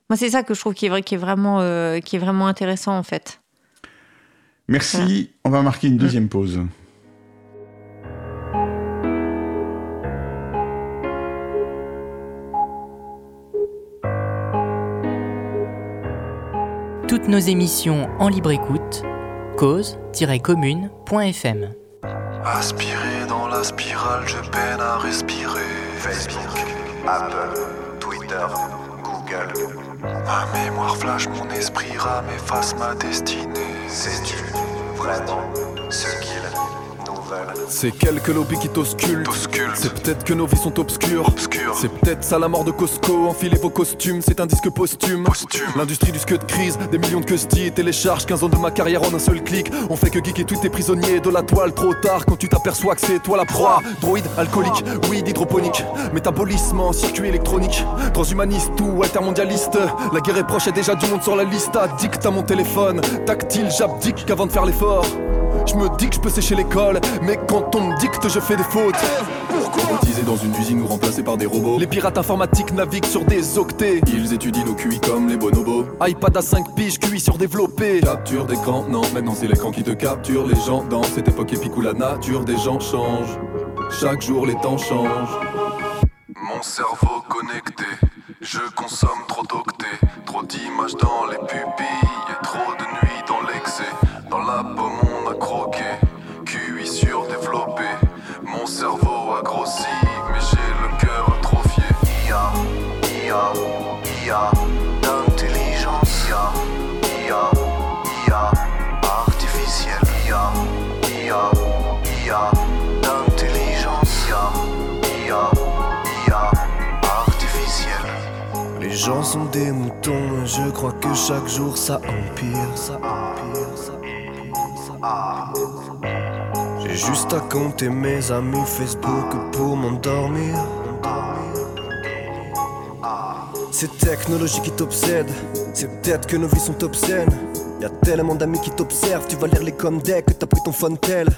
Moi, c'est ça que je trouve qui est, vrai, qui est, vraiment, euh, qui est vraiment intéressant, en fait. Merci. On va marquer une deuxième pause. Toutes nos émissions en libre écoute, cause-commune.fm. Aspiré dans la spirale, je peine à respirer. Facebook, Apple, Twitter, Google. Ma mémoire flash, mon esprit rame, efface ma destinée. Sais-tu vraiment ce nouvelle C'est quelques lobbies qui. T'auscultent. C'est peut-être que nos vies sont obscures. Obscur. C'est peut-être ça la mort de Costco. Enfilez vos costumes, c'est un disque posthume. Posthume. L'industrie du scud crise, des millions de custy télécharge 15 ans de ma carrière en un seul clic. On fait que geeker tous tes prisonniers de la toile trop tard quand tu t'aperçois que c'est toi la proie. Droïde, alcoolique, weed, hydroponique. Métabolisme en circuit électronique. Transhumaniste ou altermondialiste. La guerre est proche, et déjà du monde sur la liste. Addict à mon téléphone. Tactile, j'abdique avant de faire l'effort. Je me dis que je peux sécher l'école, mais quand on me dicte, je fais des fautes. Robotisés dans une usine ou remplacés par des robots. Les pirates informatiques naviguent sur des octets. Ils étudient nos QI comme les bonobos. iPad à 5 piges, QI surdéveloppé. Capture d'écran, non, maintenant c'est l'écran qui te capture. Les gens dans cette époque épique où la nature des gens change. Chaque jour les temps changent. Mon cerveau connecté, je consomme trop d'octets, trop d'images dans les pupilles et trop de nuits dans l'excès. Dans la pomme surdéveloppé, mon cerveau a grossi, mais j'ai le cœur atrophié. IA, IA, IA, d'intelligence, IA, IA, IA, artificielle, IA, IA, IA, d'intelligence, IA, IA, IA, artificielle. Les gens sont des moutons, je crois que chaque jour ça empire, ça empire, ça empire, ça empire. J'ai juste à compter mes amis Facebook pour m'endormir. C'est technologie qui t'obsède, c'est peut-être que nos vies sont obscènes. Y'a tellement d'amis qui t'observent, tu vas lire les comme que t'as pris ton phone tel.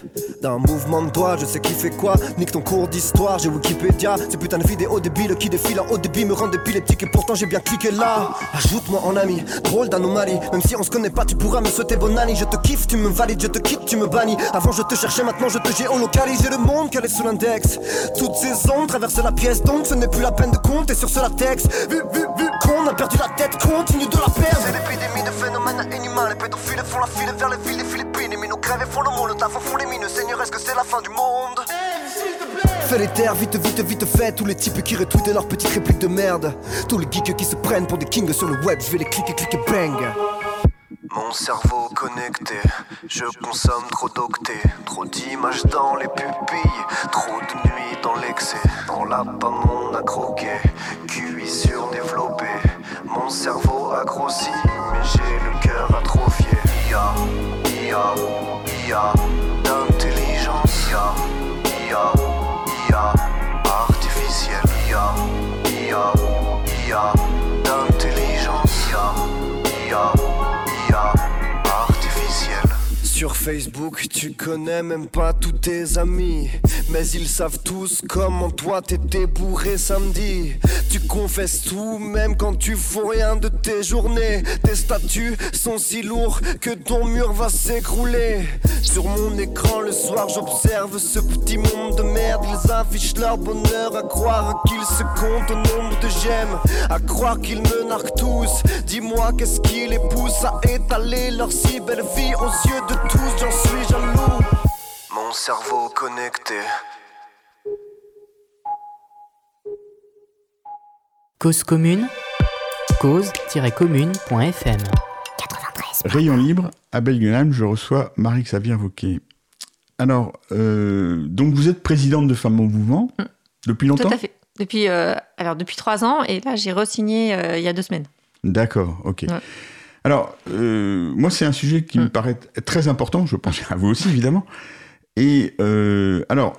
D'un mouvement de doigt, je sais qui fait quoi. Nique ton cours d'histoire, j'ai Wikipédia. Ces putains de vidéos débiles qui défilent en haut débit me rendent épileptique et pourtant j'ai bien cliqué là. Ajoute-moi en ami, drôle d'anomalie. Même si on se connaît pas, tu pourras me souhaiter bonne année. Je te kiffe, tu me valides, je te quitte, tu me bannis. Avant je te cherchais, maintenant je te géolocalise. J'ai le monde calé sous l'index. Toutes ces ondes traversent la pièce, donc ce n'est plus la peine de compter sur ce latex. Vu qu'on a perdu la tête, continue de la perdre. C'est l'épidémie de phénomènes inhumains. Les pédophiles font la file vers les villes des Philippines. Les minots crèvent et font le monde, le taf font les mines. Seigneur, est-ce que c'est la fin du monde? Fais les terres, vite, vite, vite fait. Tous les types qui retweetent leurs petites répliques de merde. Tous les geeks qui se prennent pour des kings sur le web. Je vais les cliquer, cliquer, bang. Mon cerveau connecté, je consomme trop d'octets, trop d'images dans les pupilles, trop de nuits dans l'excès. Dans la pomme on a croqué, QI surdéveloppé. Mon cerveau a grossi, mais j'ai le cœur atrophié. IA, IA, IA, d'intelligence, IA, IA, IA, artificielle, IA, IA, IA, Sur Facebook, tu connais même pas tous tes amis. Mais ils savent tous comment toi t'étais bourré samedi. Tu confesses tout, même quand tu fous rien de tes journées. Tes statuts sont si lourds que ton mur va s'écrouler. Sur mon écran le soir, j'observe ce petit monde de merde. Ils affichent leur bonheur à croire qu'ils se comptent au nombre de j'aime. À croire qu'ils me narquent tous. Dis-moi, qu'est-ce qui les pousse à étaler leur si belle vie aux yeux de tous. J'en suis jaloux. Mon cerveau connecté. Cause commune, cause-commune.fm. Rayon libre, à Belguelam, je reçois Marie-Xavier Vauquet. Alors, euh, donc vous êtes présidente de Femmes en Mouvement depuis Tout longtemps à fait. Depuis, euh, alors, depuis trois ans, et là, j'ai re-signé euh, il y a deux semaines. D'accord, ok. Ouais. Alors, euh, moi, c'est un sujet qui me Mm. paraît très important, je pense à vous aussi, évidemment. Et euh, alors,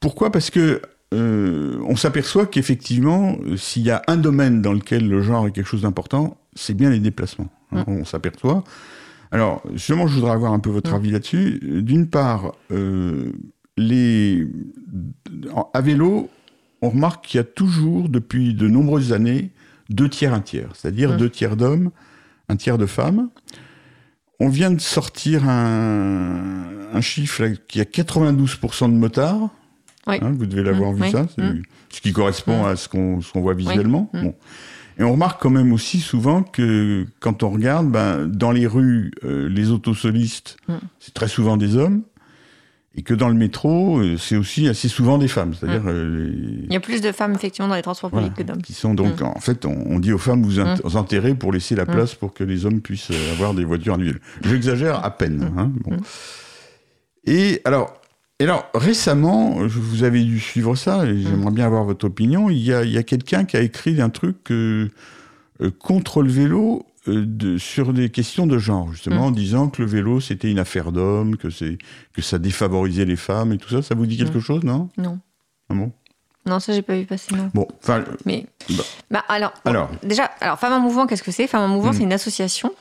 pourquoi? Parce que euh, on s'aperçoit qu'effectivement, s'il y a un domaine dans lequel le genre est quelque chose d'important, c'est bien les déplacements. hein, On s'aperçoit. Alors, justement, je voudrais avoir un peu votre Mm. avis là-dessus. D'une part, les... à vélo, on remarque qu'il y a toujours, depuis de nombreuses années, deux tiers, un tiers. C'est-à-dire Mm. deux tiers d'hommes, un tiers de femmes. On vient de sortir un, un chiffre là, qui a 92% de motards. Oui. Hein, vous devez l'avoir Mm, vu oui, ça, c'est mm. ce qui correspond Mm. à ce qu'on voit visuellement. Bon. Et on remarque quand même aussi souvent que quand on regarde, ben, dans les rues, euh, les autosolistes, c'est très souvent des hommes, et que dans le métro, euh, c'est aussi assez souvent des femmes. C'est-à-dire euh, les- Il y a plus de femmes effectivement dans les transports voilà, publics que d'hommes. qui sont donc en fait, on, on dit aux femmes vous, vous enterrez pour laisser la place pour que les hommes puissent euh, avoir des voitures individuelles. J'exagère à peine. hein, bon. Et alors. Et alors, récemment, vous avez dû suivre ça, et j'aimerais bien avoir votre opinion. Il y a, il y a quelqu'un qui a écrit un truc euh, euh, contre le vélo euh, de- sur des questions de genre, justement, Mm. en disant que le vélo, c'était une affaire d'hommes, que, que ça défavorisait les femmes et tout ça. Ça vous dit quelque Mm. chose, non? Non. Ah bon? Non, ça j'ai pas vu passer non. Bon, enfin, Mais Bah. bah, alors, alors, déjà, alors Femmes en Mouvement, qu'est-ce que c'est? Femmes en Mouvement, Mm. c'est une association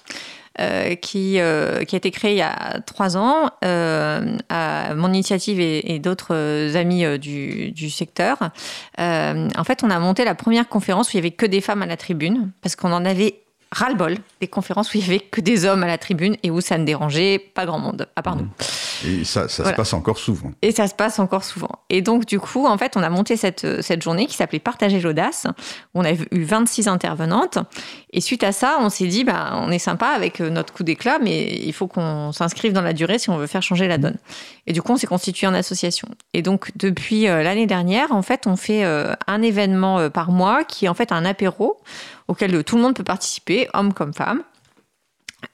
euh, qui, euh, qui a été créée il y a trois ans euh, à mon initiative et, et d'autres euh, amis euh, du, du secteur. Euh, en fait, on a monté la première conférence où il y avait que des femmes à la tribune parce qu'on en avait ras-le-bol des conférences où il y avait que des hommes à la tribune et où ça ne dérangeait pas grand monde, à part nous. et ça, ça Voilà. se passe encore souvent. Et ça se passe encore souvent. Et donc, du coup, en fait, on a monté cette, cette journée qui s'appelait Partager l'audace. On a eu 26 intervenantes. Et suite à ça, on s'est dit, bah, on est sympa avec euh, notre coup d'éclat, mais il faut qu'on s'inscrive dans la durée si on veut faire changer la donne. Et du coup, on s'est constitué en association. Et donc, depuis euh, l'année dernière, en fait, on fait euh, un événement euh, par mois qui est en fait un apéro auquel tout le monde peut participer, hommes comme femmes.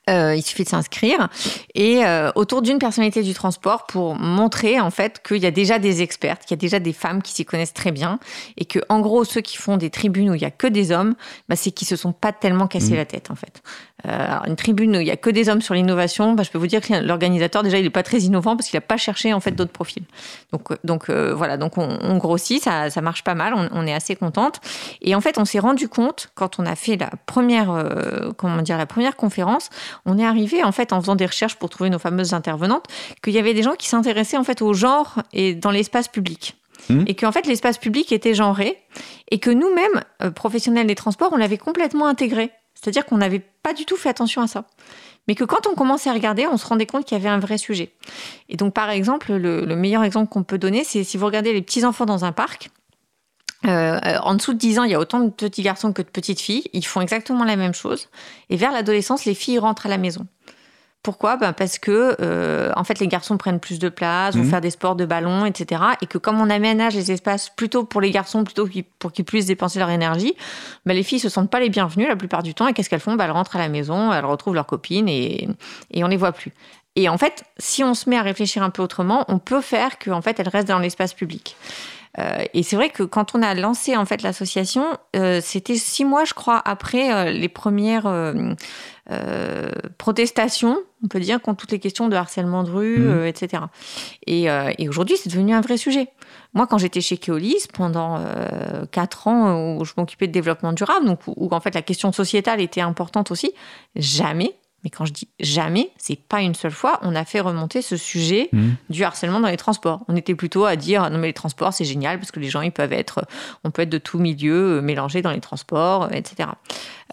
Euh, il suffit de s'inscrire et euh, autour d'une personnalité du transport pour montrer en fait qu'il y a déjà des expertes, qu'il y a déjà des femmes qui s'y connaissent très bien et que en gros ceux qui font des tribunes où il y a que des hommes, bah, c'est qui se sont pas tellement cassés Mhm. la tête en fait. Euh, alors, une tribune où il y a que des hommes sur l'innovation, bah, je peux vous dire que l'organisateur déjà il est pas très innovant parce qu'il a pas cherché en fait d'autres profils. Donc euh, donc euh, voilà donc on, on grossit, ça, ça marche pas mal, on, on est assez contente et en fait on s'est rendu compte quand on a fait la première euh, comment dire la première conférence on est arrivé en fait en faisant des recherches pour trouver nos fameuses intervenantes qu'il y avait des gens qui s'intéressaient en fait au genre et dans l'espace public. Mhm. Et qu'en fait l'espace public était genré et que nous-mêmes, euh, professionnels des transports, on l'avait complètement intégré. C'est-à-dire qu'on n'avait pas du tout fait attention à ça. Mais que quand on commençait à regarder, on se rendait compte qu'il y avait un vrai sujet. Et donc par exemple, le, le meilleur exemple qu'on peut donner, c'est si vous regardez les petits-enfants dans un parc, euh, en dessous de 10 ans, il y a autant de petits garçons que de petites filles. Ils font exactement la même chose. Et vers l'adolescence, les filles rentrent à la maison. Pourquoi? Ben Parce que euh, en fait, les garçons prennent plus de place, vont Mhm. faire des sports de ballon, etc. Et que comme on aménage les espaces plutôt pour les garçons, plutôt pour qu'ils puissent dépenser leur énergie, ben les filles se sentent pas les bienvenues la plupart du temps. Et qu'est-ce qu'elles font? Ben Elles rentrent à la maison, elles retrouvent leurs copines et, et on les voit plus. Et en fait, si on se met à réfléchir un peu autrement, on peut faire qu'en fait, elles restent dans l'espace public. Euh, et c'est vrai que quand on a lancé en fait l'association, euh, c'était six mois, je crois, après euh, les premières euh, protestations, on peut dire, contre toutes les questions de harcèlement de rue, Mhm. euh, etc. Et, euh, et aujourd'hui, c'est devenu un vrai sujet. Moi, quand j'étais chez Keolis, pendant quatre ans, où je m'occupais de développement durable, donc où, où, en fait la question sociétale était importante aussi, jamais. Mais quand je dis jamais, c'est pas une seule fois, on a fait remonter ce sujet Mhm. du harcèlement dans les transports. On était plutôt à dire non mais les transports c'est génial parce que les gens ils peuvent être, on peut être de tout milieu euh, mélangés dans les transports, euh, etc.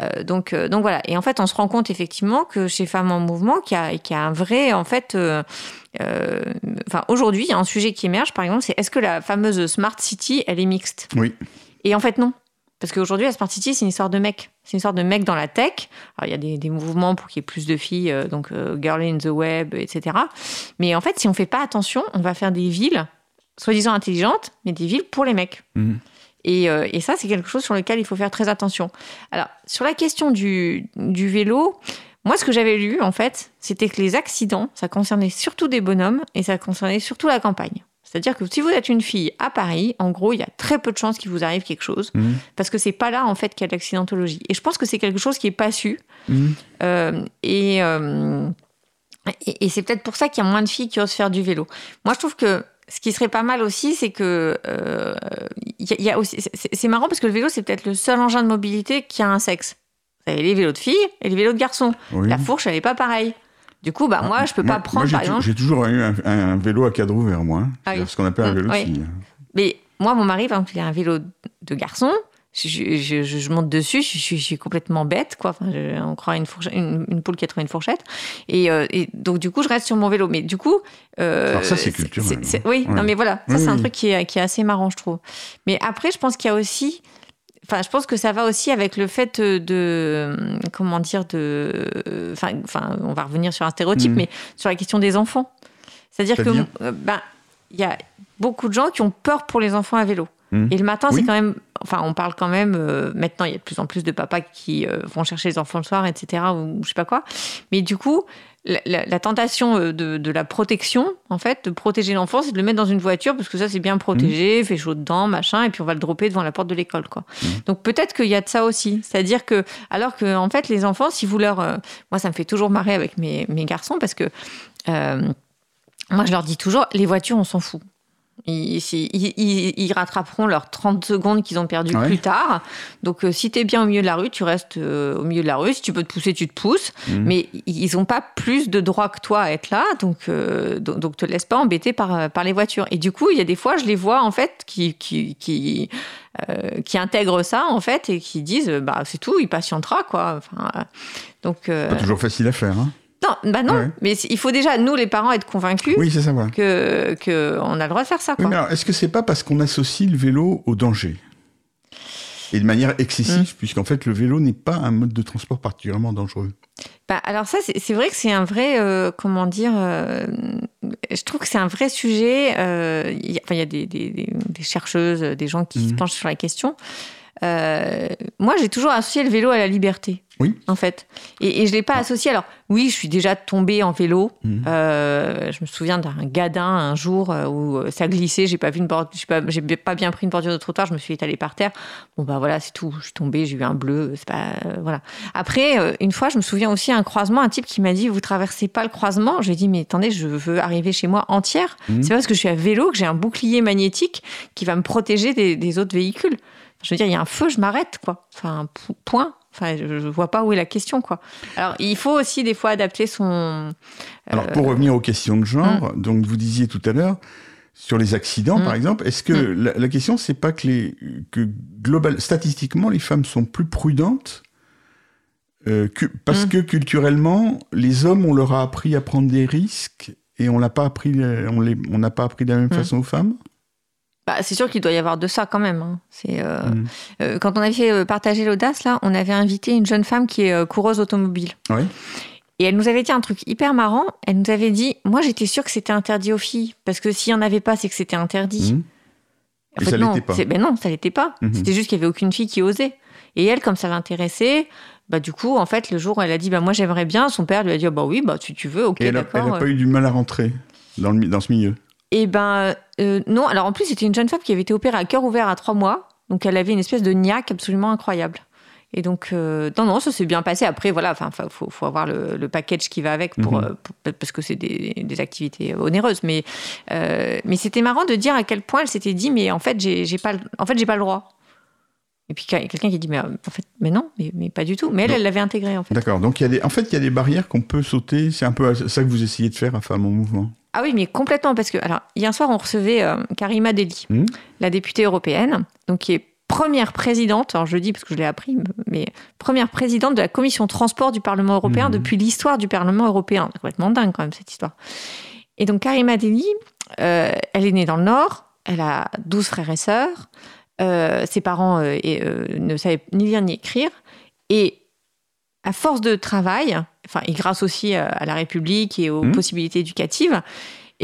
Euh, donc euh, donc voilà. Et en fait on se rend compte effectivement que chez Femmes en Mouvement qu'il y a, qu'il y a un vrai en fait, euh, enfin aujourd'hui il y a un sujet qui émerge par exemple c'est est-ce que la fameuse smart city elle est mixte? Oui. Et en fait non. Parce qu'aujourd'hui, la Smart City, c'est une histoire de mecs. C'est une histoire de mecs dans la tech. Alors, il y a des, des mouvements pour qu'il y ait plus de filles, euh, donc euh, Girl in the Web, etc. Mais en fait, si on fait pas attention, on va faire des villes, soi-disant intelligentes, mais des villes pour les mecs. Mhm. Et, euh, et ça, c'est quelque chose sur lequel il faut faire très attention. Alors, sur la question du, du vélo, moi, ce que j'avais lu, en fait, c'était que les accidents, ça concernait surtout des bonhommes et ça concernait surtout la campagne. C'est-à-dire que si vous êtes une fille à Paris, en gros, il y a très peu de chances qu'il vous arrive quelque chose Mhm. parce que c'est pas là en fait qu'il y a de l'accidentologie. Et je pense que c'est quelque chose qui est pas su. Mhm. Euh, et euh, et, et c'est peut-être pour ça qu'il y a moins de filles qui osent faire du vélo. Moi, je trouve que ce qui serait pas mal aussi, c'est que euh, y a- y a aussi, c'est- marrant parce que le vélo, c'est peut-être le seul engin de mobilité qui a un sexe. Vous avez les vélos de filles et les vélos de garçons. Oui. La fourche, elle est pas pareille. Du coup, bah, moi, je peux Moi- pas prendre, moi, j'ai par tou- exemple. J'ai toujours eu un, un vélo à cadre ouvert, moi. hein. Ah oui. Ce qu'on appelle un Mm, vélo de oui. fille. Mais moi, mon mari, par exemple, il a un vélo de garçon. Je, je- je- je monte dessus, je, suis- complètement bête, quoi. Enfin, on croit une, une, une poule qui a trouvé une fourchette. Et, euh, et donc, du coup, je reste sur mon vélo. Mais du coup. euh, Alors ça, c'est culturel, hein. oui, Ouais. non, mais voilà. Ça, Oui, c'est un truc qui est, qui est assez marrant, je trouve. Mais après, je pense qu'il y a aussi. Enfin, je pense que ça va aussi avec le fait de. Comment dire de. Enfin, enfin on va revenir sur un stéréotype, Mhm. mais sur la question des enfants. C'est-à-dire que. Euh, ben, il y a beaucoup de gens qui ont peur pour les enfants à vélo. Mhm. Et le matin, Oui. c'est quand même. Enfin, on parle quand même. euh, maintenant, il y a de plus en plus de papas qui euh, vont chercher les enfants le soir, etc. Ou je sais pas quoi. Mais du coup, la, la- la tentation euh, de, de la protection, en fait, de protéger l'enfant, c'est de le mettre dans une voiture parce que ça, c'est bien protégé, il fait chaud dedans, machin, et puis on va le dropper devant la porte de l'école, quoi. Donc peut-être qu'il y a de ça aussi. C'est-à-dire que, alors que, en fait, les enfants, si vous leur. euh, moi, ça me fait toujours marrer avec mes, mes garçons parce que. moi, je leur dis toujours, les voitures, on s'en fout. Ils, si- ils- ils- ils rattraperont leurs 30 secondes qu'ils ont perdues Ouais. plus tard. Donc, euh, si tu es bien au milieu de la rue, tu restes euh, au milieu de la rue. Si tu peux te pousser, tu te pousses. Mhm. Mais ils n'ont pas plus de droits que toi à être là. Donc, euh, donc, donc te laisse pas embêter par, euh, par les voitures. Et du coup, il y a des fois, je les vois, en fait, qui, qui, qui, qui intègrent ça, en fait, et qui disent, bah, c'est tout, il patientera, quoi. Enfin, donc, Pas toujours facile à faire. Hein. Non, bah non. Ouais. Mais il faut déjà, nous, les parents, être convaincus Oui, c'est ça. Voilà. que, que on a le droit de faire ça, Oui, quoi. mais alors, est-ce que c'est pas parce qu'on associe le vélo au danger Et de manière excessive, Mm. puisqu'en fait, le vélo n'est pas un mode de transport particulièrement dangereux? Bah, alors ça, c'est vrai que c'est un vrai, euh, comment dire, euh, je trouve que c'est un vrai sujet. euh, Il y, a- enfin, il y a des, des- des- des chercheuses, des gens qui se Mhm. penchent sur la question. Moi, j'ai toujours associé le vélo à la liberté. Oui. En fait. Et, et je ne l'ai pas associé. Alors, oui, je suis déjà tombée en vélo. Mhm. Euh, je me souviens d'un gadin un jour euh, où euh, ça glissait. J'ai pas vu une j'ai pas, pas bien pris une bordure de trottoir. Je me suis étalée par terre. Bon, bah voilà, c'est tout. Je suis tombée, j'ai eu un bleu. C'est pas. euh, voilà. Après, une fois, je me souviens aussi un croisement, un type qui m'a dit Vous traversez pas le croisement? J'ai dit Mais attendez, je veux arriver chez moi entière. Mhm. C'est parce que je suis à vélo que j'ai un bouclier magnétique qui va me protéger des, des autres véhicules. Je veux dire, il y a un feu, je m'arrête, quoi. Enfin, po- point. Enfin, je, je vois pas où est la question, quoi. Alors, il faut aussi des fois adapter son. Alors, Euh, pour revenir aux questions de genre, donc vous disiez tout à l'heure, sur les accidents, Mm. par exemple, est-ce que Mm. la, la question, c'est pas que, les, que global, statistiquement, les femmes sont plus prudentes euh, que- parce que culturellement, les hommes, on leur a appris à prendre des risques et on l'a pas appris, euh, on les- on n'a pas appris de la même façon aux femmes? Bah, c'est sûr qu'il doit y avoir de ça quand même. hein. C'est euh, Mm. euh, quand on avait fait euh, partager l'audace là, on avait invité une jeune femme qui est coureuse automobile. Oui. Et elle nous avait dit un truc hyper marrant. Elle nous avait dit, moi j'étais sûre que c'était interdit aux filles parce que s'il y en avait pas, c'est que c'était interdit. Mm. En Et ça non, l'était pas. Ben non, ça l'était pas. Mhm. C'était juste qu'il y avait aucune fille qui osait. Et elle, comme ça l'intéressait, bah du coup, en fait, le jour où elle a dit, bah moi j'aimerais bien, son père lui a dit, Ah, bah oui, bah si tu veux, ok, Et elle n'a d'accord. pas eu du mal à rentrer dans, le, dans ce milieu. Et ben euh, non, alors en plus c'était une jeune femme qui avait été opérée à cœur ouvert à trois mois, donc elle avait une espèce de niaque absolument incroyable. Et donc euh, non non ça s'est bien passé. Après voilà, enfin faut, faut, avoir le, le package qui va avec pour, Mhm. euh, pour- parce que c'est des, des activités onéreuses. Mais euh, mais c'était marrant de dire à quel point elle s'était dit mais en fait j'ai pas le- en fait j'ai pas le droit. Et puis quelqu'un qui dit mais en fait mais non mais, mais pas du tout. Mais elle elle l'avait intégré en fait. D'accord. Donc, il y a des, en fait, il y a des barrières qu'on peut sauter. C'est un peu ça que vous essayez de faire à Femmes en Mouvement. Ah oui, mais complètement, parce que alors hier soir, on recevait euh, Karima Deli, Mhm. la députée européenne, donc qui est première présidente, alors je le dis parce que je l'ai appris, mais première présidente de la commission transport du Parlement européen Mhm. depuis l'histoire du Parlement européen. C'est complètement dingue quand même cette histoire. Et donc Karima Deli, euh, elle est née dans le Nord, elle a 12 frères et sœurs, euh, ses parents euh, et, ne savaient ni lire ni écrire, et à force de travail, enfin, et grâce aussi à, à la République et aux Mhm. possibilités éducatives,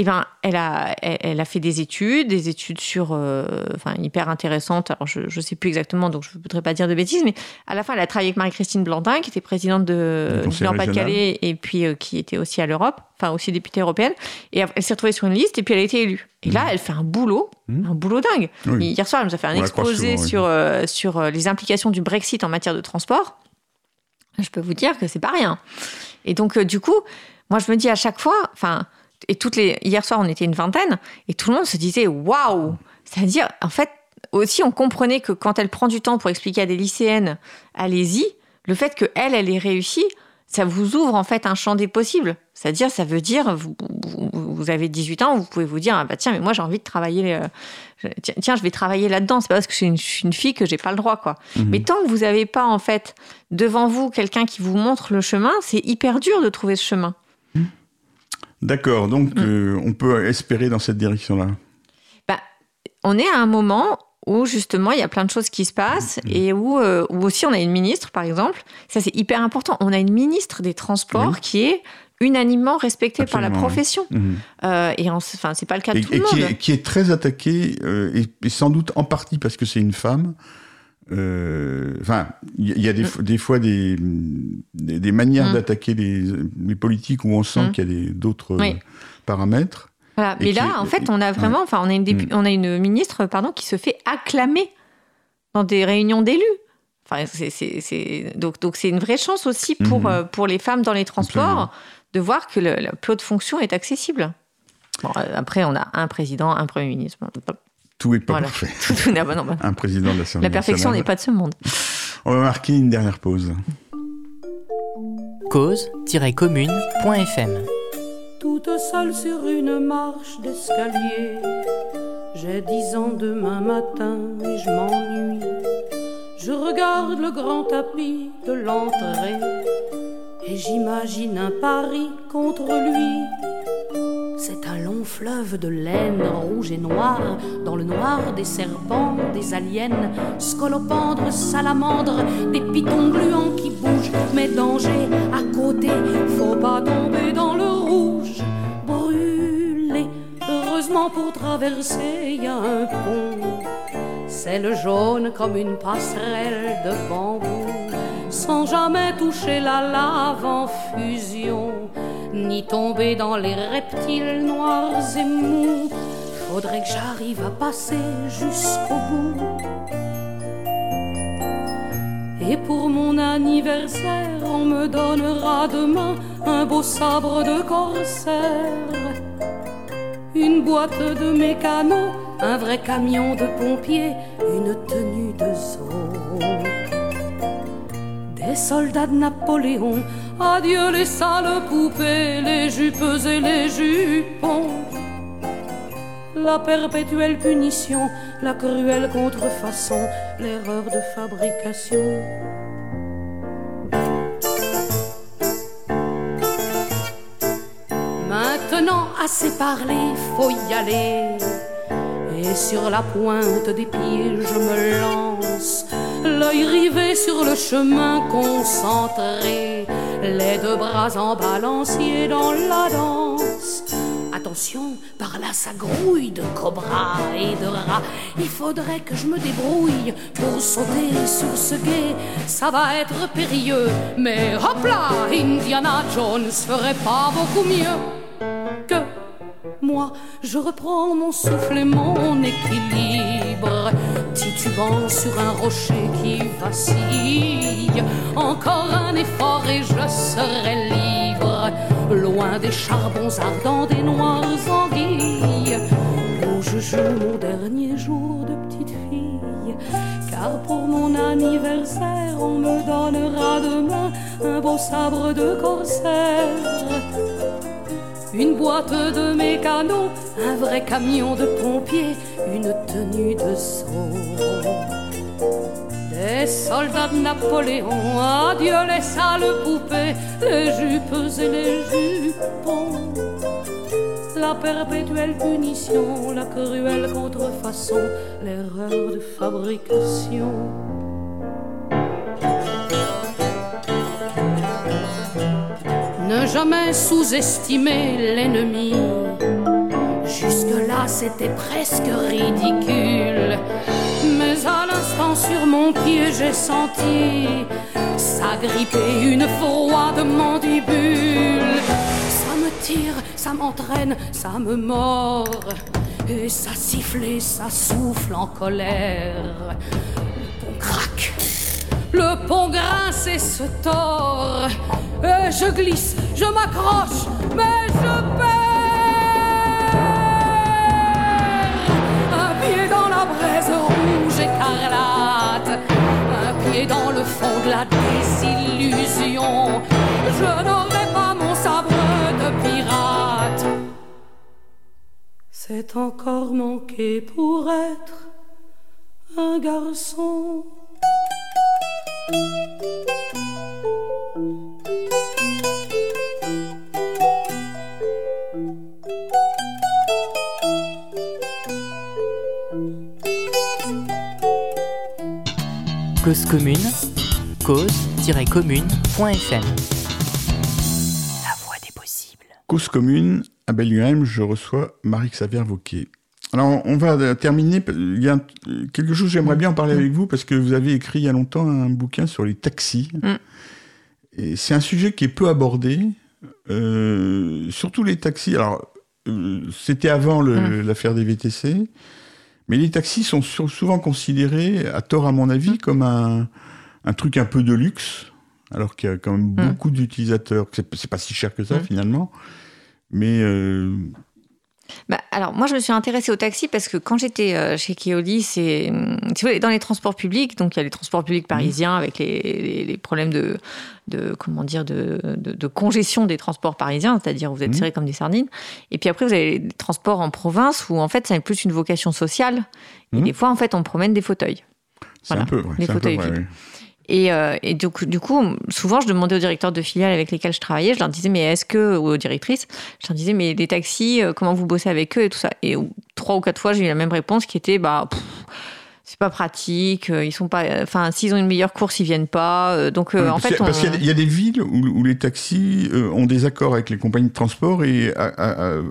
eh ben, elle, a, elle, elle a fait des études, des études sur, euh, enfin, hyper intéressantes. Alors, je ne sais plus exactement, donc je ne voudrais pas dire de bêtises, mais à la fin, elle a travaillé avec Marie-Christine Blandin, qui était présidente Du de, du Nord-Pas-de-Calais et puis euh, qui était aussi à l'Europe, enfin aussi députée européenne. Et elle s'est retrouvée sur une liste et puis elle a été élue. Et là, elle fait un boulot, Mhm. un boulot dingue. Oui. Hier soir, elle nous a fait un On exposé souvent, oui. sur, euh, sur euh, les implications du Brexit en matière de transport. Je peux vous dire que c'est pas rien. Et donc, euh, du coup, moi, je me dis à chaque fois, enfin, et toutes les hier soir, on était une vingtaine et tout le monde se disait waouh. C'est-à-dire, en fait, aussi, on comprenait que quand elle prend du temps pour expliquer à des lycéennes, allez-y, le fait que elle, elle ait réussi, ça vous ouvre en fait un champ des possibles. C'est-à-dire, ça veut dire, vous, vous, vous avez 18 ans, vous pouvez vous dire, ah bah tiens, mais moi j'ai envie de travailler, euh, tiens, tiens, je vais travailler là-dedans. C'est pas parce que je suis une, je suis une fille que j'ai pas le droit, quoi. Mais tant que vous n'avez pas en fait devant vous quelqu'un qui vous montre le chemin, c'est hyper dur de trouver ce chemin. D'accord, donc Mm. euh, on peut espérer dans cette direction-là. Bah, on est à un moment où justement il y a plein de choses qui se passent Mm. et où, euh, où aussi on a une ministre par exemple, ça c'est hyper important, on a une ministre des Transports Oui. qui est unanimement respectée par la oui. profession. Mhm. Euh, et en- enfin c'est pas le cas de Et, tout et le qui, monde. est, qui est très attaquée, euh, et, et sans doute en partie parce que c'est une femme. Enfin, il y, a des, fois des, des, des manières d'attaquer les, les politiques où on sent qu'il y a d'autres Oui. paramètres. Voilà. Mais qui- là en fait on a vraiment, enfin on a une dépu- Mm. on a une ministre pardon qui se fait acclamer dans des réunions d'élus. Enfin, c'est- donc donc c'est une vraie chance aussi pour Mhm. euh, pour les femmes dans les transports Absolument. de voir que le, le plus haute fonction est accessible. Bon, euh, après, on a un président, un premier ministre. Tout est pas Voilà. parfait. Tout, tout n'est pas normal. Un président de l'Assemblée La perfection n'est pas de ce monde. On va marquer une dernière pause. cause-commune.fm toute seule sur une marche d'escalier. J'ai dix ans demain matin et je m'ennuie. Je regarde le grand tapis de l'entrée et j'imagine un pari contre lui. C'est un long fleuve de laine rouge et noire, dans le noir des serpents, des aliens, scolopendres, salamandres, des pitons gluants qui bougent. Mais danger à côté, faut pas tomber dans le rouge. Brûler, heureusement pour traverser, y a un pont. C'est le jaune comme une passerelle de bambou, sans jamais toucher la lave en fusion, ni tomber dans les reptiles noirs et mous. Faudrait que j'arrive à passer jusqu'au bout. Et pour mon anniversaire, on me donnera demain un beau sabre de corsaire une boîte de mécano, un vrai camion de pompier, une tenue de zoo. Des soldats de Napoléon, adieu les sales poupées, les jupes et les jupons. La perpétuelle punition, la cruelle contrefaçon, l'erreur de fabrication. Maintenant, assez parlé, faut y aller. Et sur la pointe des pieds, je me lance, l'œil rivé sur le chemin concentré, les deux bras en balancier dans la danse. Attention, par là ça grouille de cobras et de rats. Il faudrait que je me débrouille pour sauter sur ce guet. Ça va être périlleux, mais hop là, Indiana Jones ferait pas beaucoup mieux que moi, je reprends mon souffle et mon équilibre, titubant sur un rocher qui vacille. Encore un effort et je serai libre, loin des charbons ardents des noires anguilles, où je joue mon dernier jour de petite fille. Car pour mon anniversaire, on me donnera demain un beau sabre de corsaire une boîte de mécano, un vrai camion de pompiers, une tenue de saut. Des soldats de Napoléon, adieu les sales poupées, les jupes et les jupons. La perpétuelle punition, la cruelle contrefaçon, l'erreur de fabrication. Jamais sous-estimer l'ennemi. Jusque-là, c'était presque ridicule. Mais à l'instant, sur mon pied, j'ai senti s'agripper une froide mandibule. Ça me tire, ça m'entraîne, ça me mord. Et ça siffle et ça souffle en colère. Pour grincer ce tort, euh, je glisse, je m'accroche, mais je perds. Un pied dans la braise rouge écarlate, un pied dans le fond de la désillusion. Je n'aurai pas mon sabre de pirate. C'est encore manqué pour être un garçon. Cause commune, cause-commune.fm. La voix des possibles. Cause commune, à Belgrade, je reçois Marie-Xavier Vauquier. Alors, on va terminer. Il y a quelque chose, j'aimerais bien en parler avec vous, parce que vous avez écrit il y a longtemps un bouquin sur les taxis. Mm. Et c'est un sujet qui est peu abordé, euh, surtout les taxis. Alors, euh, c'était avant l'affaire des VTC, mais les taxis sont sur- souvent considérés, à tort à mon avis, comme un, un truc un peu de luxe, alors qu'il y a quand même beaucoup d'utilisateurs. C'est pas si cher que ça, Mm. finalement. Mais euh, Bah, alors, moi, je me suis intéressée au taxi parce que quand j'étais euh, chez Keolis, c'est hum, dans les transports publics, donc il y a les transports publics parisiens avec les, les- les problèmes de, de comment dire de, de- de congestion des transports parisiens, c'est-à-dire vous êtes Mhm. serrés comme des sardines. Et puis après, vous avez les transports en province où en fait, ça a plus une vocation sociale. Et Mhm. des fois, en fait, on promène des fauteuils. Voilà. un peu. ouais, Les c'est un peu fauteuils vides. ouais. Et, euh, du, coup, souvent, je demandais aux directeurs de filiales avec lesquels je travaillais, je leur disais, mais est-ce que, ou aux directrices, je leur disais, mais les taxis, euh, comment vous bossez avec eux et tout ça. Et trois ou quatre fois, j'ai eu la même réponse qui était, bah, c'est pas pratique, euh, ils sont pas, enfin, s'ils ont une meilleure course, ils viennent pas. euh, Donc, euh, en fait, a- parce on- qu'il y, a des- il y a des villes où, où les taxis euh, ont des accords avec les compagnies de transport et a- a- a-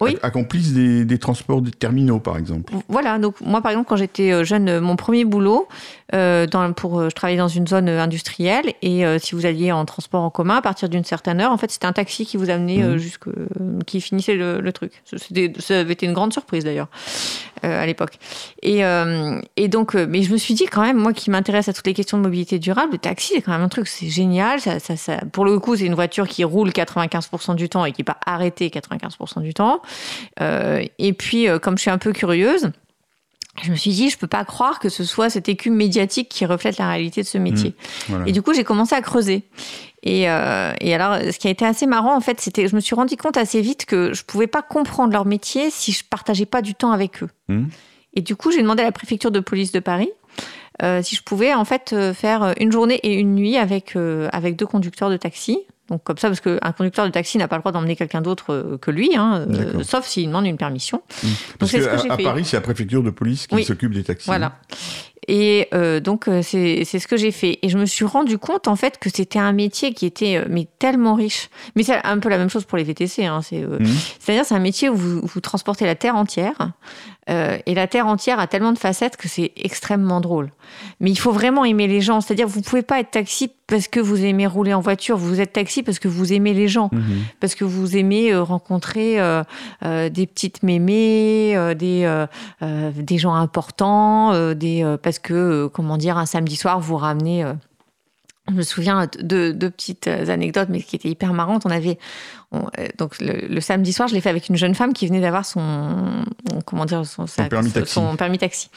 Oui. accomplissent des, des transports des terminaux, par exemple. Voilà, donc moi par exemple quand j'étais euh, jeune, euh, mon premier boulot, euh, dans, pour, euh, je travaillais dans une zone euh, industrielle et euh, si vous alliez en transport en commun, à partir d'une certaine heure, en fait c'était un taxi qui vous amenait euh, Mhm. jusque, qui finissait le, le truc. Ça avait été une grande surprise d'ailleurs euh, à l'époque. Et, euh, et donc, euh, mais je me suis dit quand même, moi qui m'intéresse à toutes les questions de mobilité durable, le taxi c'est quand même un truc, c'est génial. Ça, ça, ça- pour le coup, c'est une voiture qui roule 95% du temps et qui n'est pas arrêtée 95% du temps. Euh, et puis, euh, comme je suis un peu curieuse, je me suis dit, je peux pas croire que ce soit cette écume médiatique qui reflète la réalité de ce métier. Voilà. Et du coup, j'ai commencé à creuser. Et, euh, et alors, ce qui a été assez marrant, en fait, c'était, je me suis rendu compte assez vite que je pouvais pas comprendre leur métier si je partageais pas du temps avec eux. Mhm. Et du coup, j'ai demandé à la préfecture de police de Paris euh, si je pouvais en fait euh, faire une journée et une nuit avec euh, avec deux conducteurs de taxi. Donc comme ça, parce qu'un conducteur de taxi n'a pas le droit d'emmener quelqu'un d'autre euh, que lui, hein, euh, sauf s'il demande une permission. Parce c'est que à, à. Paris, c'est la préfecture de police qui Oui. s'occupe des taxis. Voilà. Et euh, donc, euh, c'est ce que j'ai fait. Et je me suis rendu compte, en fait, que c'était un métier qui était euh, mais tellement riche. Mais c'est un peu la même chose pour les VTC. Hein, c'est, euh, Mhm. C'est-à-dire, c'est un métier où vous, vous transportez la terre entière. Euh, et la terre entière a tellement de facettes que c'est extrêmement drôle. Mais il faut vraiment aimer les gens. C'est-à-dire, vous pouvez pas être taxi parce que vous aimez rouler en voiture. Vous êtes taxi parce que vous aimez les gens Mhm. parce que vous aimez rencontrer euh, euh, des petites mémés, des, des gens importants, des, euh, que, euh, comment dire, un samedi soir, vous ramenez... euh, je me souviens de deux petites anecdotes, mais qui étaient hyper marrantes. On avait on- euh, donc le, le samedi soir, je l'ai fait avec une jeune femme qui venait d'avoir son comment dire son, sa- permis taxi. son permis taxi.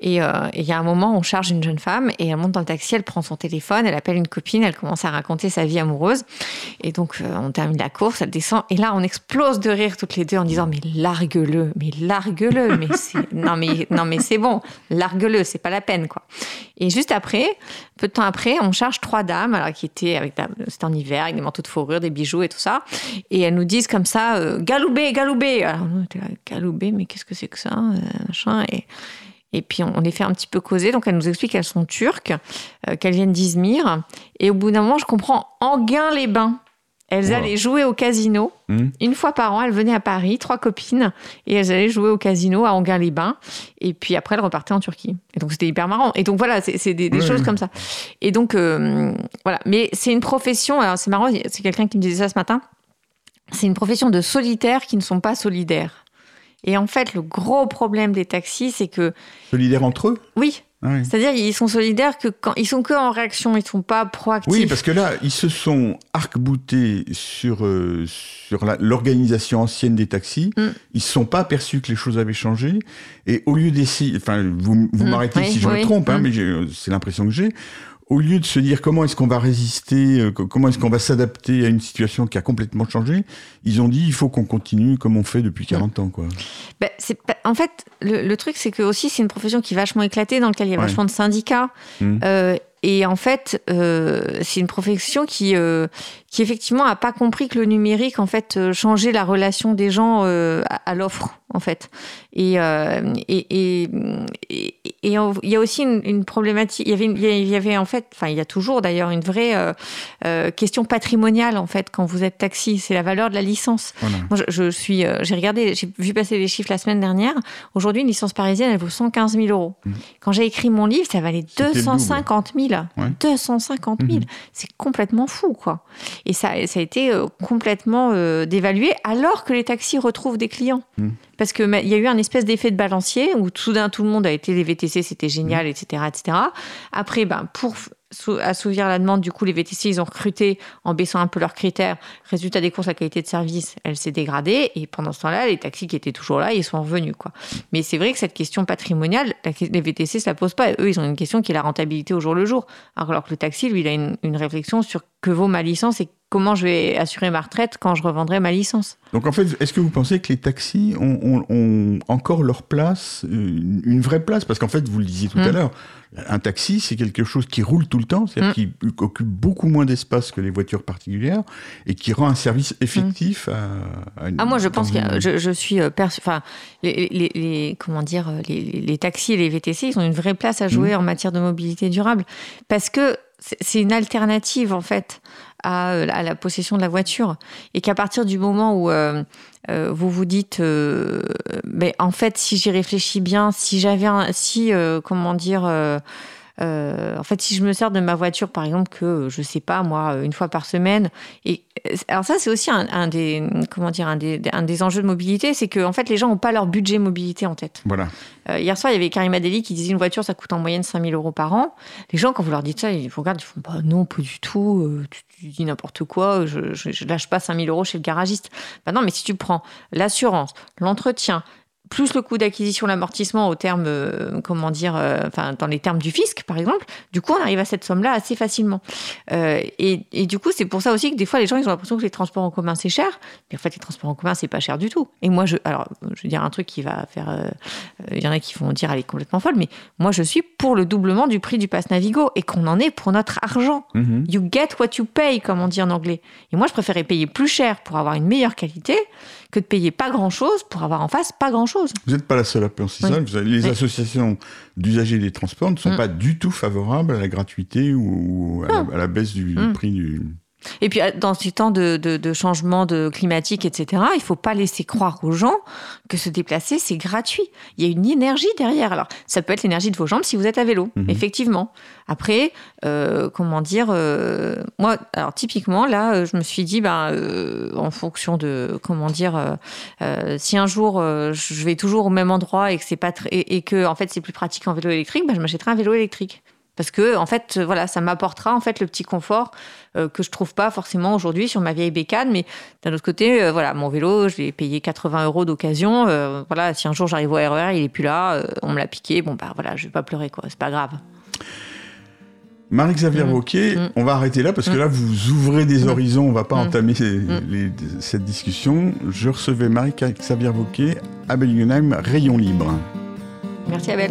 Et euh, et il y a un moment, on charge une jeune femme et elle monte dans le taxi, elle prend son téléphone, elle appelle une copine, elle commence à raconter sa vie amoureuse. Et donc euh, on termine la course, elle descend et là on explose de rire toutes les deux en disant mais largue-le, mais largue-le, mais c'est non mais non mais c'est bon, largue-le, c'est pas la peine quoi. Et juste après, peu de temps après, on charge trois dames, alors qui étaient avec la- c'était en hiver, avec des manteaux de fourrure, des bijoux et tout ça, et elles nous disent comme ça, euh, galoubé, galoubé. Alors nous, on était là, galoubé, mais qu'est-ce que c'est que ça, euh, machin. Et, et puis on, les fait un petit peu causer, donc elles nous expliquent qu'elles sont turques, euh, qu'elles viennent d'Izmir, et au bout d'un moment, je comprends, Enghien-les-Bains. Elles Wow. allaient jouer au casino. Mhm. Une fois par an, elles venaient à Paris, trois copines, et elles allaient jouer au casino à Enghien-les-Bains. Et puis après, elles repartaient en Turquie. Et donc, c'était hyper marrant. Et donc, voilà, c'est des, choses comme ça. Et donc, euh, voilà. Mais c'est une profession, alors c'est marrant, c'est quelqu'un qui me disait ça ce matin. C'est une profession de solitaires qui ne sont pas solidaires. Et en fait, le gros problème des taxis, c'est que, Solidaires entre eux? Oui, Ouais. C'est-à-dire ils sont solidaires que quand ils sont que en réaction, ils sont pas proactifs. Oui, parce que là, ils se sont arc-boutés sur, euh, sur l'organisation ancienne des taxis. Mm. Ils ne se sont pas aperçus que les choses avaient changé. Et au lieu d'essayer, enfin, vous, vous Mm, m'arrêtez oui, si je me oui, trompe, hein, mm. mais j'ai- c'est l'impression que j'ai. Au lieu de se dire comment est-ce qu'on va résister, euh, co- comment est-ce qu'on va s'adapter à une situation qui a complètement changé, ils ont dit il faut qu'on continue comme on fait depuis 40 ans. Quoi. Ben, c'est pas- En fait, le, le truc, c'est que aussi, c'est une profession qui est vachement éclatée, dans laquelle il y a Ouais. vachement de syndicats. Mm. Euh, et en fait, euh, c'est une profession qui, euh, qui effectivement a pas compris que le numérique, en fait, euh, changeait la relation des gens euh, à, à l'offre, en fait. Et, et, et, et- il y a aussi une, une problématique. Il y avait, une- il y avait en fait, enfin, il y a toujours d'ailleurs une vraie question patrimoniale, en fait, quand vous êtes taxi. C'est la valeur de la licence. Voilà. Moi, je, je suis, j'ai regardé, j'ai vu passer les chiffres la semaine dernière. Aujourd'hui, une licence parisienne, elle vaut 115 000 euros. Mhm. Quand j'ai écrit mon livre, ça valait C'était le 250 000. Ouais. 250 000. Mhm. C'est complètement fou, quoi. Et ça, ça a été euh, complètement euh, dévalué alors que les taxis retrouvent des clients. Mhm. Parce qu'il y a eu un espèce d'effet de balancier où soudain tout le monde a été les VTC, c'était Mhm. génial, etc., etc. Après, ben, pour assouvir la demande, du coup, les VTC, ils ont recruté en baissant un peu leurs critères. Résultat des courses, la qualité de service, elle s'est dégradée. Et pendant ce temps-là, les taxis qui étaient toujours là, ils sont revenus, quoi. Mais c'est vrai que cette question patrimoniale, les VTC, ça la pose pas. Eux, ils ont une question qui est la rentabilité au jour le jour. Alors que le taxi, lui, il a une, une réflexion sur que vaut ma licence et comment je vais assurer ma retraite quand je revendrai ma licence. Donc en fait, est-ce que vous pensez que les taxis ont, ont- ont encore leur place, euh, une une vraie place? Parce qu'en fait, vous le disiez tout Mm. à l'heure, un taxi, c'est quelque chose qui roule tout le temps, c'est-à-dire Mm. qui occupe beaucoup moins d'espace que les voitures particulières et qui rend un service effectif à, à une- Ah, moi, je pense que je, je suis euh, perçu- Enfin, les, les- les- comment dire, euh, les, les taxis et les VTC, ils ont une vraie place à jouer en matière de mobilité durable parce que c'est c'est une alternative en fait à, euh, à la possession de la voiture et qu'à partir du moment où euh, euh, vous vous dites, mais en fait, si j'y réfléchis bien, si j'avais un, si comment dire. en fait, si je me sers de ma voiture, par exemple, que je sais pas moi, une fois par semaine, et alors ça, c'est aussi un, un des comment dire un des, un des enjeux de mobilité, c'est que en fait, les gens n'ont pas leur budget mobilité en tête. Voilà. Euh, hier soir, il y avait Karim Adeli qui disait une voiture, ça coûte en moyenne 5000 euros par an. Les gens, quand vous leur dites ça, ils vous regardent, ils font bah non, pas du tout. euh, tu, tu dis n'importe quoi. Je, je, je lâche pas 5000 euros chez le garagiste. Bah non, mais si tu prends l'assurance, l'entretien, plus le coût d'acquisition, l'amortissement au terme, euh, comment dire, euh, enfin dans les termes du fisc par exemple, du coup on arrive à cette somme-là assez facilement. Euh, et, et du coup c'est pour ça aussi que des fois les gens ils ont l'impression que les transports en commun c'est cher, mais en fait les transports en commun c'est pas cher du tout. Et moi je, alors je vais dire un truc qui va faire, il y en a qui vont dire elle est complètement folle, mais moi je suis pour le doublement du prix du pass Navigo et qu'on en ait pour notre argent. Mhm. You get what you pay, comme on dit en anglais. Et moi, je préférais payer plus cher pour avoir une meilleure qualité que de payer pas grand-chose pour avoir en face pas grand-chose. Vous n'êtes pas la seule à penser Oui. ça. Vous avez- les Oui. associations d'usagers des transports ne sont Mm. pas du tout favorables à la gratuité ou, ou à, la, à la baisse du Mm. prix du. Et puis, dans ces temps de, de, de changement de climatique, etc., il faut pas laisser croire aux gens que se déplacer, c'est gratuit. Il y a une énergie derrière. Alors, ça peut être l'énergie de vos jambes si vous êtes à vélo, Mhm. effectivement. Après, euh, comment dire, euh, moi, alors typiquement, là, euh, je me suis dit, ben, euh, en fonction de, comment dire, euh, euh, si un jour euh, je vais toujours au même endroit et que c'est pas et que en fait c'est plus pratique en vélo électrique, ben, je m'achèterai un vélo électrique. Parce que en fait, euh, voilà, ça m'apportera en fait le petit confort euh, que je trouve pas forcément aujourd'hui sur ma vieille bécane. Mais d'un autre côté, euh, voilà, mon vélo, je l'ai payé 80 euros d'occasion. Euh, voilà, si un jour j'arrive au RER, il est plus là, on me l'a piqué. Bon bah voilà, je vais pas pleurer quoi, c'est pas grave. Marie-Xavier Mm. Wauquiez, Mm. on va arrêter là parce que Mm. là, vous ouvrez des Mm. horizons. On va pas entamer les- cette discussion. Je recevais Marie-Xavier Wauquiez à Bellingenheim, Rayon Libre. Merci Abel.